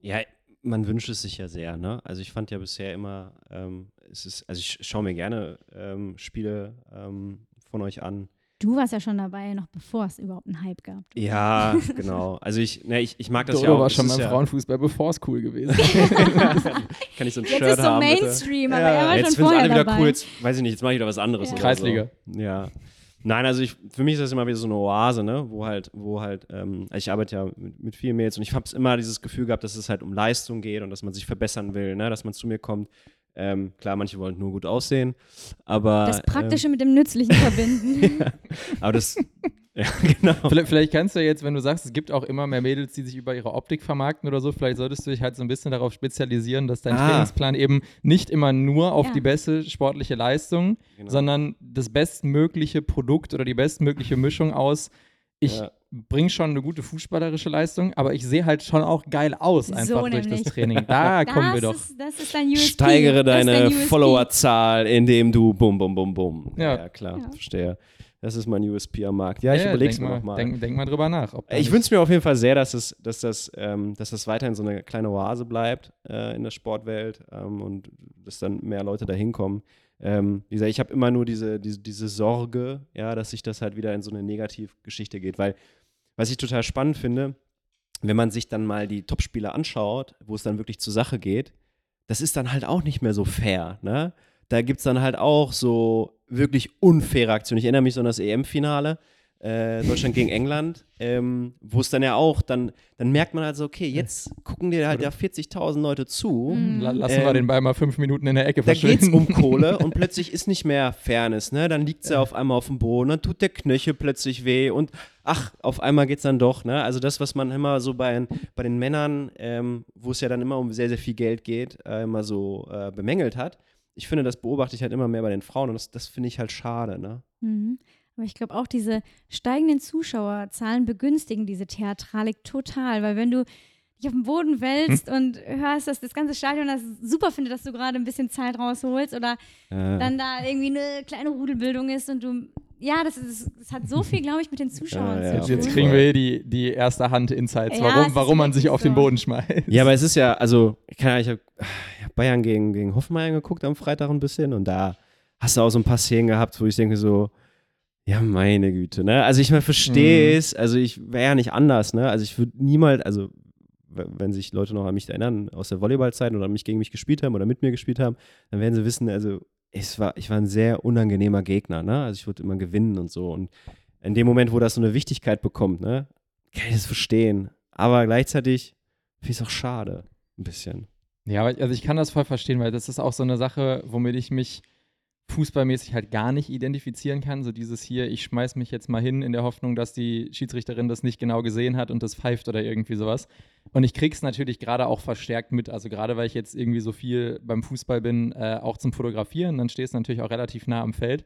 Ja, man wünscht es sich ja sehr, ne? Also ich fand ja bisher immer, ähm, es ist, also ich schaue mir gerne ähm, Spiele ähm, von euch an. Du warst ja schon dabei, noch bevor es überhaupt einen Hype gab. Ja, genau. Also ich, ne, ich, ich mag das Dodo ja auch. war schon beim ja- Frauenfußball, bevor es cool gewesen Kann ich so ein Jetzt Shirt ist so haben? bitte? Mainstream, aber Ja, er war jetzt schon finden vorher alle wieder dabei. cool. Jetzt weiß ich nicht, jetzt mache ich wieder was anderes. Ja. Kreisliga. So. Ja. Nein, also ich, für mich ist das immer wieder so eine Oase, ne, wo halt, wo halt, ähm, ich arbeite ja mit, mit vielen Mails und ich habe immer dieses Gefühl gehabt, dass es halt um Leistung geht und dass man sich verbessern will, ne, dass man zu mir kommt. Ähm, klar, manche wollen nur gut aussehen, aber Das Praktische mit dem Nützlichen verbinden. ähm, aber das, ja, genau. vielleicht, vielleicht kannst du ja jetzt, wenn du sagst, es gibt auch immer mehr Mädels, die sich über ihre Optik vermarkten oder so, vielleicht solltest du dich halt so ein bisschen darauf spezialisieren, dass dein Ah. Trainingsplan eben nicht immer nur auf Ja. die beste sportliche Leistung, Genau. sondern das bestmögliche Produkt oder die bestmögliche Mischung aus. Ich Ja. bringe schon eine gute fußballerische Leistung, aber ich sehe halt schon auch geil aus, So einfach durch das nämlich. Training. Da kommen wir das doch. Ist, das ist dein USP. Steigere Das deine dein. Followerzahl, indem du bum, bum, bum, bum. Ja. klar, Ja. verstehe. Das ist mein USP am Markt. Ja, ich Ja, überlege es mir nochmal. Denk, denk mal drüber nach. Ich wünsche mir auf jeden Fall sehr, dass, es, dass, das, ähm, dass das weiterhin so eine kleine Oase bleibt äh, in der Sportwelt ähm, und dass dann mehr Leute da hinkommen. Ähm, wie gesagt, ich habe immer nur diese, diese, diese Sorge, ja, dass sich das halt wieder in so eine Negativgeschichte geht. Weil, was ich total spannend finde, wenn man sich dann mal die Topspiele anschaut, wo es dann wirklich zur Sache geht, das ist dann halt auch nicht mehr so fair, ne? Da gibt es dann halt auch so wirklich unfaire Aktionen. Ich erinnere mich so an das EM-Finale, äh, Deutschland gegen England, ähm, wo es dann ja auch, dann, dann merkt man halt so, okay, jetzt gucken dir halt ja 40.000 Leute zu. Mhm. La lassen wir Ähm, den Ball mal fünf Minuten in der Ecke Da geht es verschwinden. um Kohle und plötzlich ist nicht mehr Fairness, ne? Dann liegt sie auf einmal auf dem Boden, dann tut der Knöchel plötzlich weh und ach, auf einmal geht es dann doch, ne? Also das, was man immer so bei, bei den Männern, ähm, wo es ja dann immer um sehr, sehr viel Geld geht, äh, immer so äh, bemängelt hat. Ich finde, das beobachte ich halt immer mehr bei den Frauen und das, das finde ich halt schade, ne? Mhm. Aber ich glaube auch, diese steigenden Zuschauerzahlen begünstigen diese Theatralik total, weil wenn du dich auf den Boden wälzt Hm? und hörst, dass das ganze Stadion das super findet, dass du gerade ein bisschen Zeit rausholst oder Äh, dann da irgendwie eine kleine Rudelbildung ist und du, ja, das, ist, das hat so viel, glaube ich, mit den Zuschauern Ja, ja, zu Jetzt, kriegen wir hier die, die erste Hand Insights, Ja, warum, warum man sich wirklich auf den so. Boden schmeißt. Ja, aber es ist ja, also, ich kann ja, ich habe hab Bayern gegen, gegen Hoffenheim geguckt am Freitag ein bisschen und da hast du auch so ein paar Szenen gehabt, wo ich denke so, ja, meine Güte, ne? Also ich mal verstehe Mhm. es, also ich wäre ja nicht anders, ne? Also ich würde niemals, also wenn sich Leute noch an mich erinnern, aus der Volleyballzeit oder mich gegen mich gespielt haben oder mit mir gespielt haben, dann werden sie wissen, also es war, ich war ein sehr unangenehmer Gegner, ne? Also ich würde immer gewinnen und so. Und in dem Moment, wo das so eine Wichtigkeit bekommt, ne, kann ich das verstehen. Aber gleichzeitig finde ich es auch schade. Ein bisschen. Ja, also ich kann das voll verstehen, weil das ist auch so eine Sache, womit ich mich fußballmäßig halt gar nicht identifizieren kann. So dieses hier, ich schmeiß mich jetzt mal hin in der Hoffnung, dass die Schiedsrichterin das nicht genau gesehen hat und das pfeift oder irgendwie sowas. Und ich krieg's natürlich gerade auch verstärkt mit. Also gerade weil ich jetzt irgendwie so viel beim Fußball bin, äh, auch zum Fotografieren, dann stehst du natürlich auch relativ nah am Feld.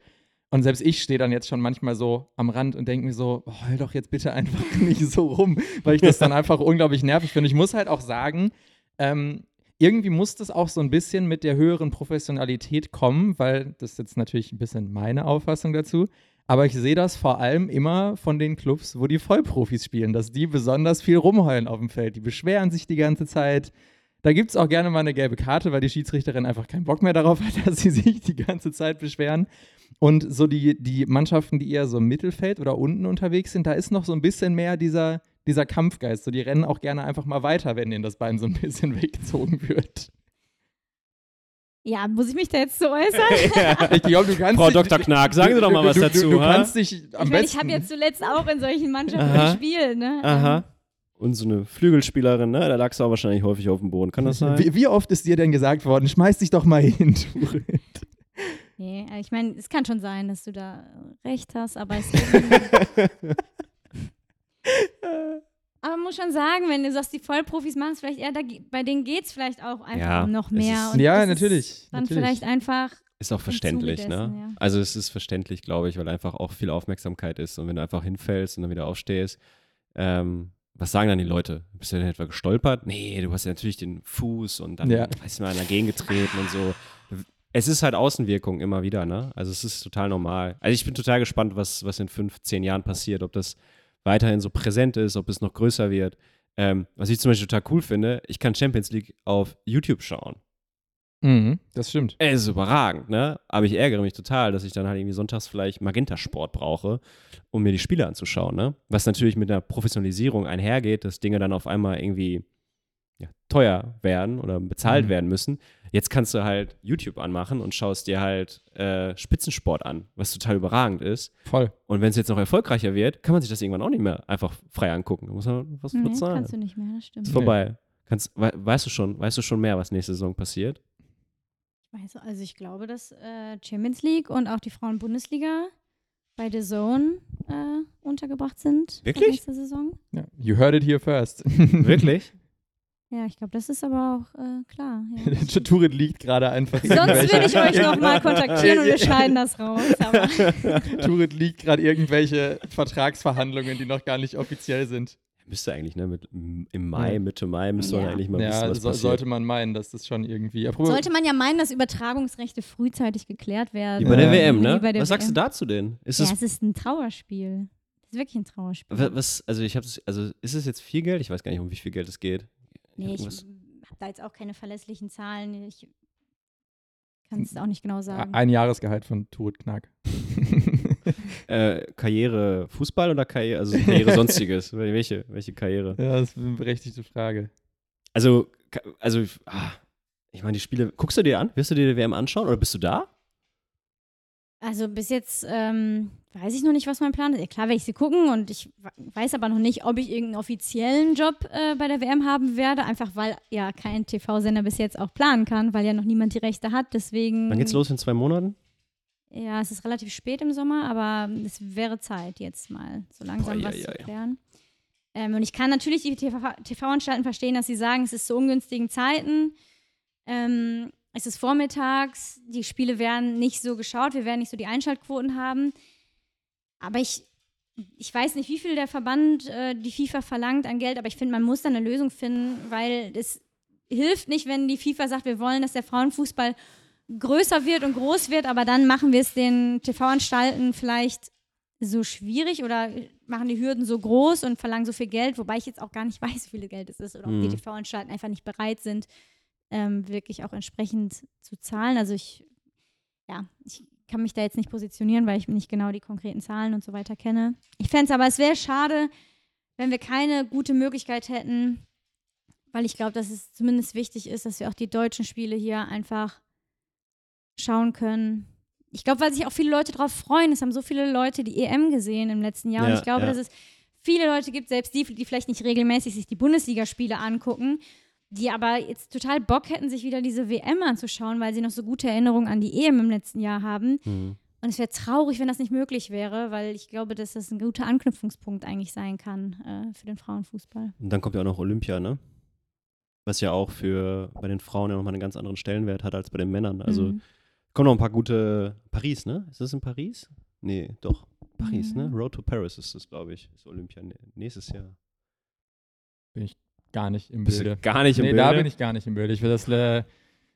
Und selbst ich stehe dann jetzt schon manchmal so am Rand und denke mir so, oh, heul doch jetzt bitte einfach nicht so rum, weil ich das dann einfach unglaublich nervig finde. Ich muss halt auch sagen, ähm, irgendwie muss das auch so ein bisschen mit der höheren Professionalität kommen, weil das ist jetzt natürlich ein bisschen meine Auffassung dazu. Aber ich sehe das vor allem immer von den Clubs, wo die Vollprofis spielen, dass die besonders viel rumheulen auf dem Feld. Die beschweren sich die ganze Zeit. Da gibt es auch gerne mal eine gelbe Karte, weil die Schiedsrichterin einfach keinen Bock mehr darauf hat, dass sie sich die ganze Zeit beschweren. Und so die, die Mannschaften, die eher so im Mittelfeld oder unten unterwegs sind, da ist noch so ein bisschen mehr dieser, dieser Kampfgeist. So, die rennen auch gerne einfach mal weiter, wenn ihnen das Bein so ein bisschen weggezogen wird. Ja, muss ich mich da jetzt so äußern? ja. Ich glaube, du kannst Frau Dr. Knark, sagen Sie doch mal was du, dazu. Du, du kannst dich am ich besten. ich habe jetzt zuletzt auch in solchen Mannschaften Aha. gespielt, ne? Aha. Und so eine Flügelspielerin, ne? Da lagst du auch wahrscheinlich häufig auf dem Boden. Kann das sein? wie, wie oft ist dir denn gesagt worden, schmeiß dich doch mal hin, Turit? Nee, äh, ich meine, es kann schon sein, dass du da recht hast, aber es Aber man muss schon sagen, wenn du sagst, die Vollprofis machen es vielleicht eher, da, bei denen geht es vielleicht auch einfach Ja, um noch mehr. ist- und Ja, natürlich, Ist dann natürlich. vielleicht einfach, Ist auch verständlich, ne? ja. Also es ist verständlich, glaube ich, weil einfach auch viel Aufmerksamkeit ist. Und wenn du einfach hinfällst und dann wieder aufstehst, ähm, was sagen dann die Leute? Bist du denn etwa gestolpert? Nee, du hast ja natürlich den Fuß und dann Ja. weißt du mal dagegen getreten und so. Es ist halt Außenwirkung immer wieder, ne? Also es ist total normal. Also ich bin total gespannt, was, was in fünf, zehn Jahren passiert, ob das weiterhin so präsent ist, ob es noch größer wird. Ähm, was ich zum Beispiel total cool finde, ich kann Champions League auf YouTube schauen. Mhm, das stimmt. Es ist überragend, ne? Aber ich ärgere mich total, dass ich dann halt irgendwie sonntags vielleicht Magenta-Sport brauche, um mir die Spiele anzuschauen, ne? Was natürlich mit einer Professionalisierung einhergeht, dass Dinge dann auf einmal irgendwie ja, teuer werden oder bezahlt Mhm. werden müssen. Jetzt kannst du halt YouTube anmachen und schaust dir halt äh, Spitzensport an, was total überragend ist. Voll. Und wenn es jetzt noch erfolgreicher wird, kann man sich das irgendwann auch nicht mehr einfach frei angucken. Da muss man was nee, bezahlen. kannst du nicht mehr, das stimmt. Ist vorbei. Kannst, we weißt du schon, weißt du schon mehr, was nächste Saison passiert? Ich weiß, also ich glaube, dass äh, Champions League und auch die Frauen-Bundesliga bei The Zone äh, untergebracht sind. Wirklich? Nächste Saison. Ja, you heard it here first. Wirklich? Ja, ich glaube, das ist aber auch äh, klar. Ja. Turit liegt gerade einfach. Sonst würde ich euch nochmal kontaktieren und wir schneiden das raus. Turit liegt gerade irgendwelche Vertragsverhandlungen, die noch gar nicht offiziell sind. Müsste eigentlich, ne? Mit, Im Mai. Mitte Mai müsste man Ja. eigentlich mal wissen, Ja, was so, passiert. sollte man meinen, dass das schon irgendwie. Apropos, sollte man ja meinen, dass Übertragungsrechte frühzeitig geklärt werden. Wie bei der. WM, ne? Der Was sagst du dazu denn? Ist Ja, es es ist ein Trauerspiel. Es ist wirklich ein Trauerspiel. wa- was, also ich habe also ist es jetzt viel Geld? Ich weiß gar nicht, um wie viel Geld es geht. Nee, ich habe da jetzt auch keine verlässlichen Zahlen. Ich kann es auch nicht genau sagen. ein Jahresgehalt von Turit Knack. Äh, Karriere Fußball oder Karriere, also Karriere sonstiges? welche, welche Karriere? ja, das ist eine berechtigte Frage. Also, also ah, ich meine, die Spiele, guckst du dir an? Wirst du dir die WM anschauen oder bist du da? Also bis jetzt ähm, weiß ich noch nicht, was mein Plan ist. Ja, klar werde ich sie gucken und ich weiß aber noch nicht, ob ich irgendeinen offiziellen Job äh, bei der WM haben werde, einfach weil ja kein TV-Sender bis jetzt auch planen kann, weil ja noch niemand die Rechte hat. Deswegen. Wann geht's los in zwei Monaten? Ja, es ist relativ spät im Sommer, aber es wäre Zeit, jetzt mal so langsam Boah, was ja, zu ja, ja. klären. Ähm, und ich kann natürlich die TV TV-Anstalten verstehen, dass sie sagen, es ist zu ungünstigen Zeiten. Ähm, es ist vormittags, die Spiele werden nicht so geschaut, wir werden nicht so die Einschaltquoten haben. Aber ich, ich weiß nicht, wie viel der Verband äh, die FIFA verlangt an Geld, aber ich finde, man muss da eine Lösung finden, weil es hilft nicht, wenn die FIFA sagt, wir wollen, dass der Frauenfußball größer wird und groß wird, aber dann machen wir es den TV-Anstalten vielleicht so schwierig oder machen die Hürden so groß und verlangen so viel Geld, wobei ich jetzt auch gar nicht weiß, wie viel Geld es ist oder ob die Mhm. TV-Anstalten einfach nicht bereit sind, ähm, wirklich auch entsprechend zu zahlen. Also ich, ja, ich kann mich da jetzt nicht positionieren, weil ich nicht genau die konkreten Zahlen und so weiter kenne. Ich fände es aber, es wäre schade, wenn wir keine gute Möglichkeit hätten, weil ich glaube, dass es zumindest wichtig ist, dass wir auch die deutschen Spiele hier einfach schauen können. Ich glaube, weil sich auch viele Leute darauf freuen. Es haben so viele Leute die EM gesehen im letzten Jahr. Ja, und ich glaube, ja. dass es viele Leute gibt, selbst die, die vielleicht nicht regelmäßig sich die Bundesligaspiele angucken, die aber jetzt total Bock hätten, sich wieder diese WM anzuschauen, weil sie noch so gute Erinnerungen an die EM im letzten Jahr haben. Mhm. Und es wäre traurig, wenn das nicht möglich wäre, weil ich glaube, dass das ein guter Anknüpfungspunkt eigentlich sein kann äh, für den Frauenfußball. Und dann kommt ja auch noch Olympia, ne? Was ja auch für bei den Frauen ja nochmal einen ganz anderen Stellenwert hat als bei den Männern. Also Mhm. kommen noch ein paar gute. Paris, ne? Ist das in Paris? Nee, doch. Paris, Mhm. ne? Road to Paris ist das, glaube ich. Ist Olympia nä- nächstes Jahr. Gar nicht im Bist du Bilde. gar nicht im nee, Bilde? da bin ich gar nicht im Bilde. Ich will das, äh,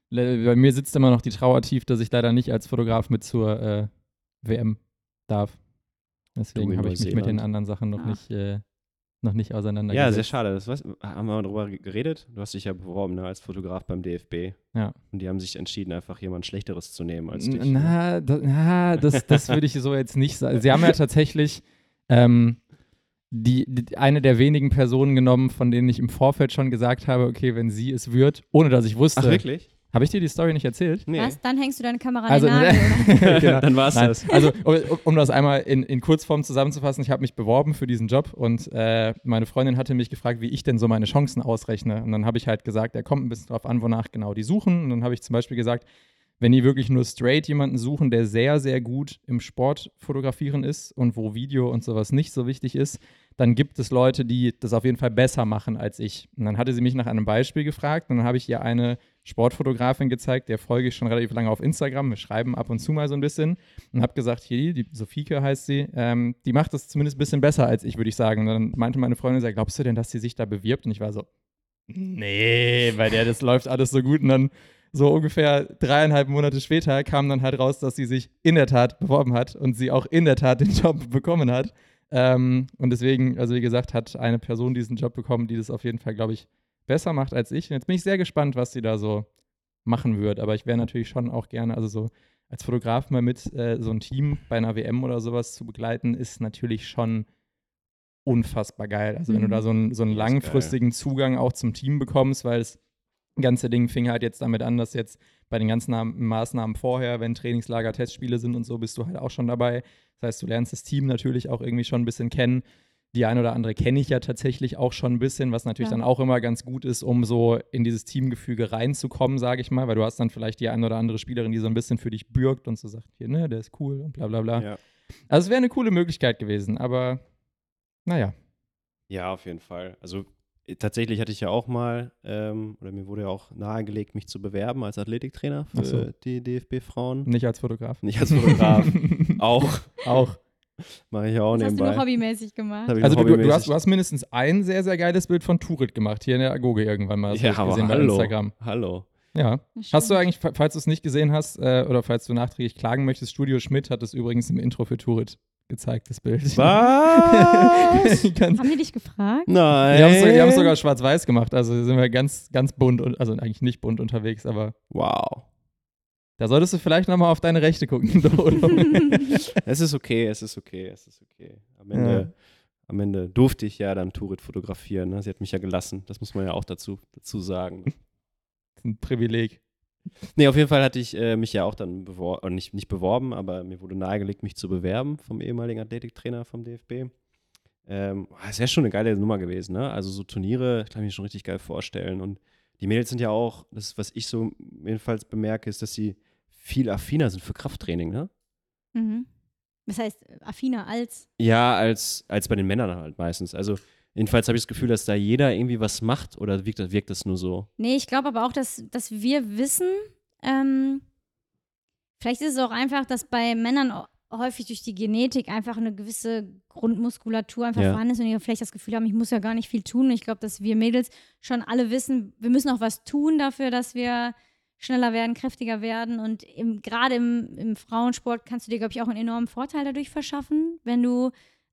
le- bei mir sitzt immer noch die Trauer tief, dass ich leider nicht als Fotograf mit zur äh, WM darf. Deswegen habe ich mich mit den anderen Sachen noch Ach. nicht, äh, noch nicht Ja, auseinandergesetzt. sehr schade. Das weiß, haben wir mal drüber geredet? Du hast dich ja beworben ne, als Fotograf beim DFB. Ja. Und die haben sich entschieden, einfach jemand Schlechteres zu nehmen als dich. N- ne? Na, da, na das, das würde ich so jetzt nicht sagen. Sie haben ja tatsächlich ähm, die, die, eine der wenigen Personen genommen, von denen ich im Vorfeld schon gesagt habe, okay, wenn sie es wird, ohne dass ich wusste. Ach, wirklich? Habe ich dir die Story nicht erzählt? Nee. Was? Dann hängst du deine Kamera an Also, den Nagel? Genau. Dann war es das. Also, um, um das einmal in, in Kurzform zusammenzufassen, ich habe mich beworben für diesen Job und äh, meine Freundin hatte mich gefragt, wie ich denn so meine Chancen ausrechne. Und dann habe ich halt gesagt, er kommt ein bisschen drauf an, wonach genau die suchen. Und dann habe ich zum Beispiel gesagt, wenn die wirklich nur straight jemanden suchen, der sehr, sehr gut im Sport fotografieren ist und wo Video und sowas nicht so wichtig ist, dann gibt es Leute, die das auf jeden Fall besser machen als ich. Und dann hatte sie mich nach einem Beispiel gefragt und dann habe ich ihr eine Sportfotografin gezeigt, der folge ich schon relativ lange auf Instagram. Wir schreiben ab und zu mal so ein bisschen und habe gesagt, hier, die Sofieke heißt sie, ähm, die macht das zumindest ein bisschen besser als ich, würde ich sagen. Und dann meinte meine Freundin, sagt, glaubst du denn, dass sie sich da bewirbt? Und ich war so, nee, bei der, das läuft alles so gut. Und dann so ungefähr dreieinhalb Monate später kam dann halt raus, dass sie sich in der Tat beworben hat und sie auch in der Tat den Job bekommen hat. Ähm, und deswegen, also wie gesagt, hat eine Person diesen Job bekommen, die das auf jeden Fall, glaube ich, besser macht als ich. Und jetzt bin ich sehr gespannt, was sie da so machen wird. Aber ich wäre natürlich schon auch gerne, also so als Fotograf mal mit äh, so ein Team bei einer WM oder sowas zu begleiten, ist natürlich schon unfassbar geil. Also wenn du Mhm. da so einen, so einen ist geil. langfristigen Zugang auch zum Team bekommst, weil das ganze Ding fing halt jetzt damit an, dass jetzt bei den ganzen Maßnahmen vorher, wenn Trainingslager, Testspiele sind und so, bist du halt auch schon dabei. Das heißt, du lernst das Team natürlich auch irgendwie schon ein bisschen kennen. Die ein oder andere kenne ich ja tatsächlich auch schon ein bisschen, was natürlich Ja. dann auch immer ganz gut ist, um so in dieses Teamgefüge reinzukommen, sage ich mal, weil du hast dann vielleicht die ein oder andere Spielerin, die so ein bisschen für dich bürgt und so sagt, hier, ne, der ist cool und bla bla bla. Ja. Also es wäre eine coole Möglichkeit gewesen, aber naja. ja, auf jeden Fall. Also tatsächlich hatte ich ja auch mal, ähm, oder mir wurde ja auch nahegelegt, mich zu bewerben als Athletiktrainer für so. die DFB-Frauen. Nicht als Fotograf. Nicht als Fotograf. auch. Auch. Mache ich auch Das hast du nebenbei. nur hobbymäßig gemacht. Also du, du, hast, du hast mindestens ein sehr, sehr geiles Bild von Turit gemacht, hier in der Agoge irgendwann mal. Das ja, aber gesehen bei hallo. Instagram. Hallo. Ja. Hast du eigentlich, fa- falls du es nicht gesehen hast, äh, oder falls du nachträglich klagen möchtest, Studio Schmidt hat es übrigens im Intro für Turit gezeigt, das Bild. Was? Ganz, Haben die dich gefragt? Nein. die haben es haben's sogar schwarz-weiß gemacht, also sind wir ganz, ganz bunt, und, also eigentlich nicht bunt unterwegs, aber Wow. da solltest du vielleicht nochmal auf deine Rechte gucken, Dodo. Es ist okay, es ist okay, es ist okay. Am Ende, am Ende durfte ich ja dann Turit fotografieren. Ne? Sie hat mich ja gelassen. Das muss man ja auch dazu, dazu sagen. ne? ein Privileg. Nee, auf jeden Fall hatte ich äh, mich ja auch dann beworben, nicht, nicht beworben, aber mir wurde nahegelegt, mich zu bewerben vom ehemaligen Athletiktrainer vom DFB. Ähm, ist ja schon eine geile Nummer gewesen, ne? Also so Turniere, kann ich mir schon richtig geil vorstellen. Und die Mädels sind ja auch, das, was ich so jedenfalls bemerke, ist, dass sie viel affiner sind für Krafttraining, ne? Mhm. Das heißt, äh, affiner als. Ja, als, als bei den Männern halt meistens. Also jedenfalls habe ich das Gefühl, dass da jeder irgendwie was macht oder wirkt, das- wirkt das nur so? Nee, ich glaube aber auch, dass, dass wir wissen, ähm, vielleicht ist es auch einfach, dass bei Männern häufig durch die Genetik einfach eine gewisse Grundmuskulatur einfach Ja. vorhanden ist und die vielleicht das Gefühl haben, ich muss ja gar nicht viel tun. Und ich glaube, dass wir Mädels schon alle wissen, wir müssen auch was tun dafür, dass wir schneller werden, kräftiger werden. Und gerade im, im Frauensport kannst du dir, glaube ich, auch einen enormen Vorteil dadurch verschaffen, wenn du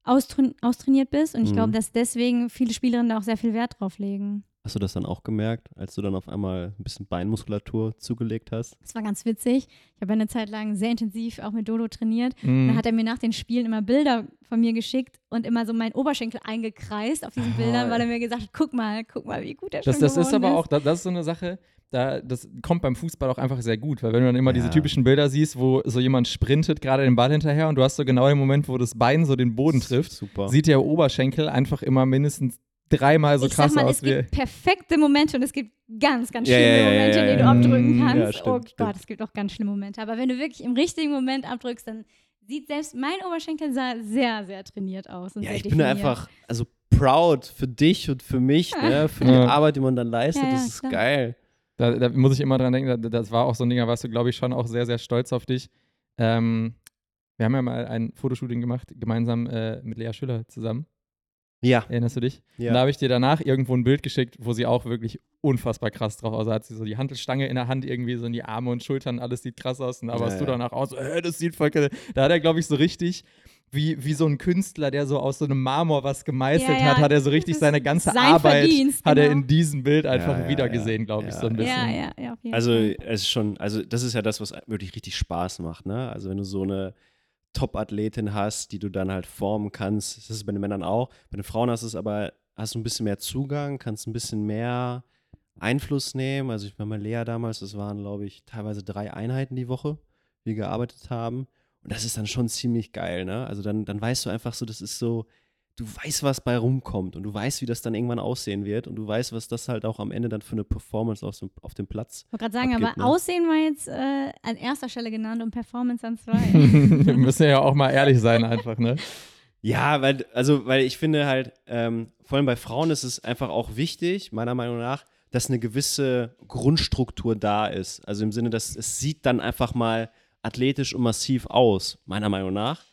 austrain austrainiert bist. Und ich Mhm. glaube, dass deswegen viele Spielerinnen da auch sehr viel Wert drauf legen. Hast du das dann auch gemerkt, als du dann auf einmal ein bisschen Beinmuskulatur zugelegt hast? Das war ganz witzig. Ich habe eine Zeit lang sehr intensiv auch mit Dodo trainiert. Mhm. Da hat er mir nach den Spielen immer Bilder von mir geschickt und immer so meinen Oberschenkel eingekreist auf diesen Ah. Bildern, weil er mir gesagt hat, guck mal, guck mal, wie gut er Das, schon das ist geworden aber auch, das, das ist so eine Sache, da, das kommt beim Fußball auch einfach sehr gut, weil wenn du dann immer diese Ja. typischen Bilder siehst, wo so jemand sprintet gerade den Ball hinterher und du hast so genau den Moment, wo das Bein so den Boden trifft, Super. sieht der Oberschenkel einfach immer mindestens dreimal so ich sag krass mal, aus es wie. gibt perfekte Momente und es gibt ganz, ganz Ja, schlimme ja, ja, Momente, ja, in denen du ja. abdrücken Ja, kannst. stimmt, oh Gott, stimmt. es gibt auch ganz schlimme Momente. Aber wenn du wirklich im richtigen Moment abdrückst, dann sieht selbst mein Oberschenkel sah sehr, sehr trainiert aus. Und Ja, sehr ich bin da definiert. einfach, also proud für dich und für mich, ne, für die Ja. Arbeit, die man dann leistet. Ja, ja, das ist klar. geil. Da, da muss ich immer dran denken, da- das war auch so ein Ding, da warst du, glaube ich, schon auch sehr, sehr stolz auf dich. Ähm, wir haben ja mal ein Fotoshooting gemacht, gemeinsam äh, mit Lea Schüller zusammen. Ja, Erinnerst du dich? ja. Und da habe ich dir danach irgendwo ein Bild geschickt, wo sie auch wirklich unfassbar krass drauf aussah. Hat sie so die Handelstange in der Hand, irgendwie so in die Arme und Schultern, alles sieht krass aus. Und da Ja, warst du ja. danach auch so, äh, das sieht voll krass. Da hat er, glaube ich, so richtig, wie, wie so ein Künstler, der so aus so einem Marmor was gemeißelt Ja, ja, hat, hat er so richtig seine ganze sein Arbeit, Verdienst, hat er genau. in diesem Bild einfach Ja, ja, wiedergesehen, ja. glaube ich, Ja. so ein bisschen. Ja, ja, ja, auf jeden Also es ist schon, also das ist ja das, was wirklich richtig Spaß macht, ne? Also wenn du so eine Top-Athletin hast, die du dann halt formen kannst, das ist bei den Männern auch. Bei den Frauen hast du es aber, hast du ein bisschen mehr Zugang, kannst ein bisschen mehr Einfluss nehmen. Also ich war mal Lea damals, das waren, glaube ich, teilweise drei Einheiten die Woche, die wir gearbeitet haben. Und das ist dann schon ziemlich geil, ne? Also dann, dann weißt du einfach so, das ist so, du weißt, was bei rumkommt und du weißt, wie das dann irgendwann aussehen wird und du weißt, was das halt auch am Ende dann für eine Performance auf, dem- auf dem Platz Ich wollte gerade sagen, abgibt, aber ne? Aussehen war jetzt äh, an erster Stelle genannt und Performance an zwei. Wir müssen ja auch mal ehrlich sein, einfach, ne? Ja, weil, also, weil ich finde halt, ähm, vor allem bei Frauen ist es einfach auch wichtig, meiner Meinung nach, dass eine gewisse Grundstruktur da ist. Also im Sinne, dass es sieht dann einfach mal athletisch und massiv aus, meiner Meinung nach.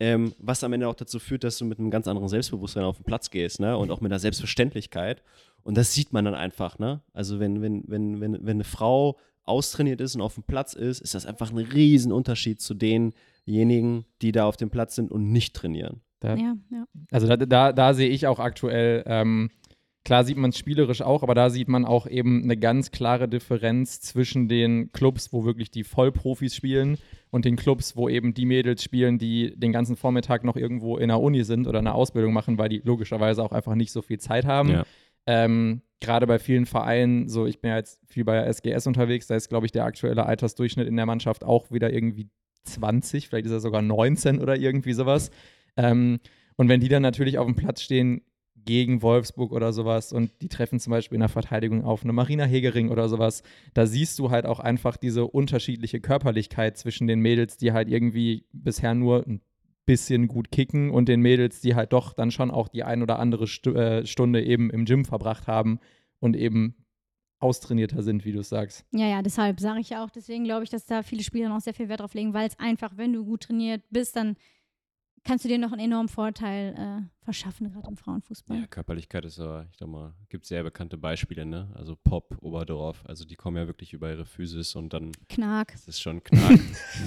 Ähm, was am Ende auch dazu führt, dass du mit einem ganz anderen Selbstbewusstsein auf den Platz gehst, ne? Und auch mit einer Selbstverständlichkeit. Und das sieht man dann einfach, ne? Also wenn, wenn, wenn, wenn, wenn eine Frau austrainiert ist und auf dem Platz ist, ist das einfach ein Riesenunterschied zu denjenigen, die da auf dem Platz sind und nicht trainieren. Da, ja, ja. Also da, da, da sehe ich auch aktuell, ähm, klar sieht man es spielerisch auch, aber da sieht man auch eben eine ganz klare Differenz zwischen den Clubs, wo wirklich die Vollprofis spielen und den Clubs, wo eben die Mädels spielen, die den ganzen Vormittag noch irgendwo in der Uni sind oder eine Ausbildung machen, weil die logischerweise auch einfach nicht so viel Zeit haben. Ja. Ähm, Gerade bei vielen Vereinen, so ich bin ja jetzt viel bei der SGS unterwegs, da ist, glaube ich, der aktuelle Altersdurchschnitt in der Mannschaft auch wieder irgendwie 20, vielleicht ist er sogar 19 oder irgendwie sowas. Ähm, und wenn die dann natürlich auf dem Platz stehen gegen Wolfsburg oder sowas und die treffen zum Beispiel in der Verteidigung auf eine Marina Hegering oder sowas, da siehst du halt auch einfach diese unterschiedliche Körperlichkeit zwischen den Mädels, die halt irgendwie bisher nur ein bisschen gut kicken und den Mädels, die halt doch dann schon auch die ein oder andere äh, Stunde eben im Gym verbracht haben und eben austrainierter sind, wie du sagst. Ja, ja, deshalb sage ich ja auch, deswegen glaube ich, dass da viele Spieler noch sehr viel Wert drauf legen, weil es einfach, wenn du gut trainiert bist, dann kannst du dir noch einen enormen Vorteil äh, verschaffen, gerade im Frauenfußball. Ja, Körperlichkeit ist aber, ich sag mal, gibt sehr bekannte Beispiele, ne? Also Pop, Oberdorf, also die kommen ja wirklich über ihre Physis und dann Knack. das ist schon knack.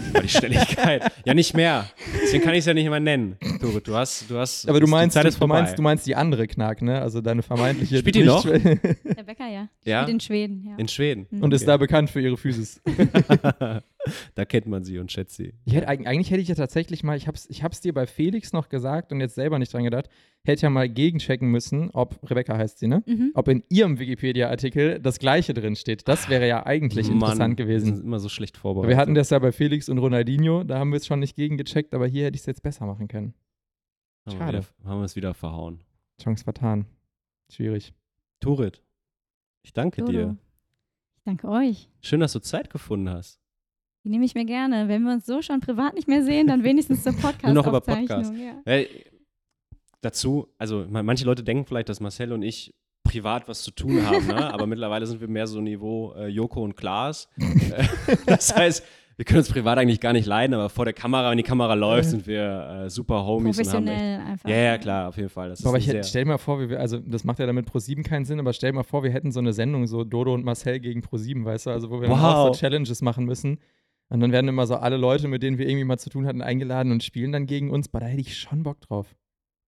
über die Schnelligkeit. Ja, nicht mehr. Deswegen kann ich es ja nicht mehr nennen. Du, du hast, du hast. Aber du meinst, du, du, meinst, du meinst die andere Knack, ne? Also deine vermeintliche. Spielt die noch? Der Bäcker, ja. Ja? Spielt in Schweden, ja. In Schweden. Mhm. Und ist Okay. da bekannt für ihre Physis. da kennt man sie und schätzt sie. Ich hätte, eig- eigentlich hätte ich ja tatsächlich mal, ich hab's, ich hab's dir bei Felix noch gesagt und jetzt selber nicht dran gedacht, hätte ja mal gegenchecken müssen, ob, Rebecca heißt sie, ne? Mhm. Ob in ihrem Wikipedia-Artikel das Gleiche drin steht. Das wäre ja eigentlich Mann, interessant Wir gewesen. sind immer so schlecht Aber vorbereitet. wir hatten das ja bei Felix und Ronaldinho, da haben wir es schon nicht gegengecheckt, aber hier hätte ich es jetzt besser machen können. Wir schade. Haben wir es wieder verhauen. Chance vertan. Schwierig. Turit, ich danke Dodo. dir. Ich danke euch. Schön, dass du Zeit gefunden hast. Die nehme ich mir gerne. Wenn wir uns so schon privat nicht mehr sehen, dann wenigstens zur podcast Nur noch über Podcast. Ja. Weil, dazu, also ma- manche Leute denken vielleicht, dass Marcel und ich privat was zu tun haben, ne? aber mittlerweile sind wir mehr so Niveau äh, Joko und Klaas. Das heißt, wir können uns privat eigentlich gar nicht leiden, aber vor der Kamera, wenn die Kamera läuft, sind wir äh, super Homies und haben echt, Professionell einfach. ja, ja, klar, auf jeden Fall. Das Aber ich hätte, stell dir mal vor, wie wir, also das macht ja damit Pro7 keinen Sinn, aber stell dir mal vor, wir hätten so eine Sendung, so Dodo und Marcel gegen Pro7, weißt du, also wo wir dann auch Wow. so Challenges machen müssen. Und dann werden immer so alle Leute, mit denen wir irgendwie mal zu tun hatten, eingeladen und spielen dann gegen uns. Boah, da hätte ich schon Bock drauf.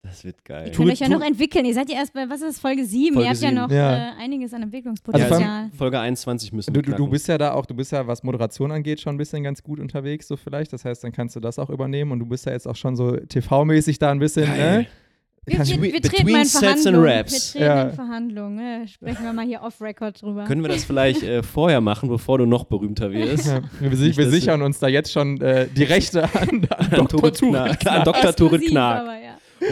das wird geil. Ihr könnt euch ja noch entwickeln. Ihr seid ja erst bei, was ist das, Folge 7? Folge Ihr habt ja sieben. noch Ja. Äh, einiges an Ja, Entwicklungspotenzial. also Folge 21 müssen Du, wir du, du bist ja da auch, du bist ja, was Moderation angeht, schon ein bisschen ganz gut unterwegs, so vielleicht. Das heißt, dann kannst du das auch übernehmen und du bist ja jetzt auch schon so TV-mäßig da ein bisschen, Geil. ne? Wir, wir, wir treten mal in Sets and Verhandlungen. Wir treten Ja. in Verhandlungen. Sprechen wir mal hier off-Record drüber. Können wir das vielleicht äh, vorher machen, bevor du noch berühmter wirst? Ja, wir, si- Nicht, wir sichern uns da jetzt schon äh, die Rechte an, an An Dr. Turit. An Dr. Turit ja.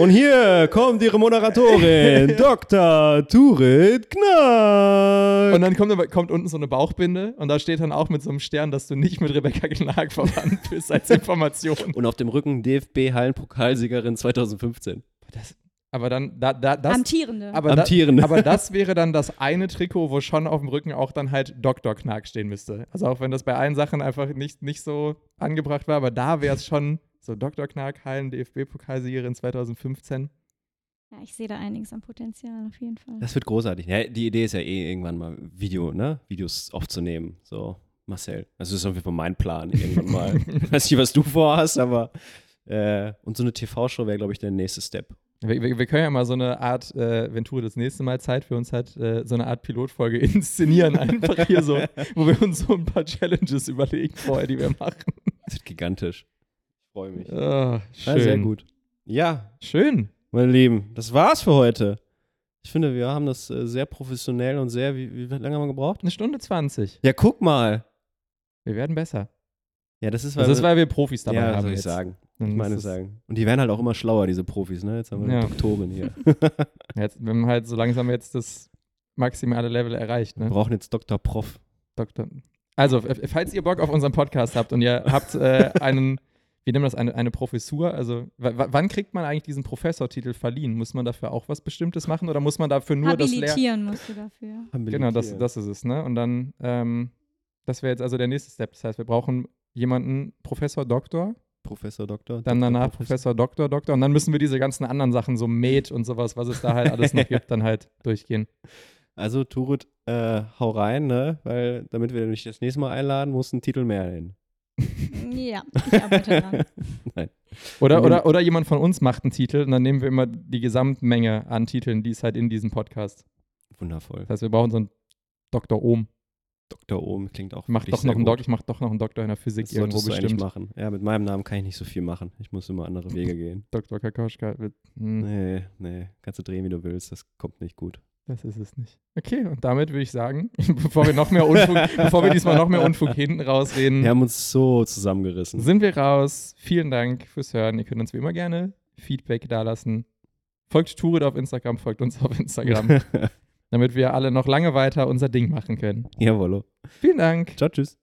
Und hier kommt ihre Moderatorin, Dr. Turit Knack. Und dann kommt, kommt unten so eine Bauchbinde und da steht dann auch mit so einem Stern, dass du nicht mit Rebecca Gnag verwandt bist als Information. Und auf dem Rücken DFB-Hallenpokalsiegerin 2015. Das, aber dann, da, da, das, Amtierende. aber, da, Amtierende. aber das wäre dann das eine Trikot, wo schon auf dem Rücken auch dann halt Dr. Knack stehen müsste. Also auch wenn das bei allen Sachen einfach nicht, nicht so angebracht war, aber da wäre es schon so Dr. Knack, Hallen, DFB-Pokalsiegerin 2015. ja, ich sehe da einiges an Potenzial auf jeden Fall. Das wird großartig. Ja, die Idee ist ja eh irgendwann mal Video, ne? Videos aufzunehmen. So, Marcel. Das ist auf jeden Fall mein Plan irgendwann mal. ich weiß nicht, was du vorhast, aber äh, und so eine TV-Show wäre, glaube ich, der nächste Step. Wir, wir, wir können ja mal so eine Art, äh, wenn Ture das nächste Mal Zeit für uns hat, äh, so eine Art Pilotfolge inszenieren. Einfach hier so, wo wir uns so ein paar Challenges überlegen vorher, die wir machen. Das wird gigantisch. Ich freue mich. Ah, schön. Ja, sehr gut. Ja, Schön. meine Lieben, das war's für heute. Ich finde, wir haben das äh, sehr professionell und sehr, wie, wie lange haben wir gebraucht? Eine Stunde 20. Ja, guck mal. Wir werden besser. Ja, das ist, Das ist, weil wir Profis dabei ja, haben. soll ich jetzt. sagen. Dann Ich meine sagen. Und die werden halt auch immer schlauer, diese Profis, ne? Jetzt haben wir Ja. eine Doktorin hier. Jetzt, wir haben halt so langsam jetzt das maximale Level erreicht. Wir Ne? brauchen jetzt Dr. Prof. Doktor. Also, falls ihr Bock auf unseren Podcast habt und ihr habt äh, einen, wie nennen wir das, eine, eine Professur, also wann kriegt man eigentlich diesen Professortitel verliehen? Muss man dafür auch was Bestimmtes machen oder muss man dafür nur das Lehr... Habilitieren musst du dafür. Genau, das, das ist es, ne? Und dann, ähm, das wäre jetzt also der nächste Step. Das heißt, wir brauchen jemanden, Professor, Doktor, Professor, Doktor. dann Dr. danach Professor, Doktor, Doktor und dann müssen wir diese ganzen anderen Sachen, so Med und sowas, was es da halt alles noch gibt, dann halt durchgehen. Also, Turut, äh, hau rein, ne? Weil, damit wir dich das nächste Mal einladen, muss ein Titel mehr hin. Ja, ich arbeite dran. Oder, Mhm. oder, oder jemand von uns macht einen Titel und dann nehmen wir immer die Gesamtmenge an Titeln, die es halt in diesem Podcast. Wundervoll. Das heißt, wir brauchen so einen Dr. Ohm. Dr. Ohm klingt auch mach doch noch einen gut. Doc, ich mach doch noch einen Doktor in der Physik Das irgendwo du bestimmt. machen. Ja, mit meinem Namen kann ich nicht so viel machen. Ich muss immer andere Wege gehen. Dr. Kakoschka wird. Hm, Nee, nee. Kannst du drehen, wie du willst. Das kommt nicht gut. Das ist es nicht. Okay, und damit würde ich sagen, bevor wir noch mehr Unfug, bevor wir diesmal noch mehr Unfug hinten rausreden, Wir haben uns so zusammengerissen. sind wir raus. Vielen Dank fürs Hören. Ihr könnt uns wie immer gerne Feedback dalassen. Folgt Turit auf Instagram, folgt uns auf Instagram, damit wir alle noch lange weiter unser Ding machen können. Jawollo. Vielen Dank. Ciao, tschüss.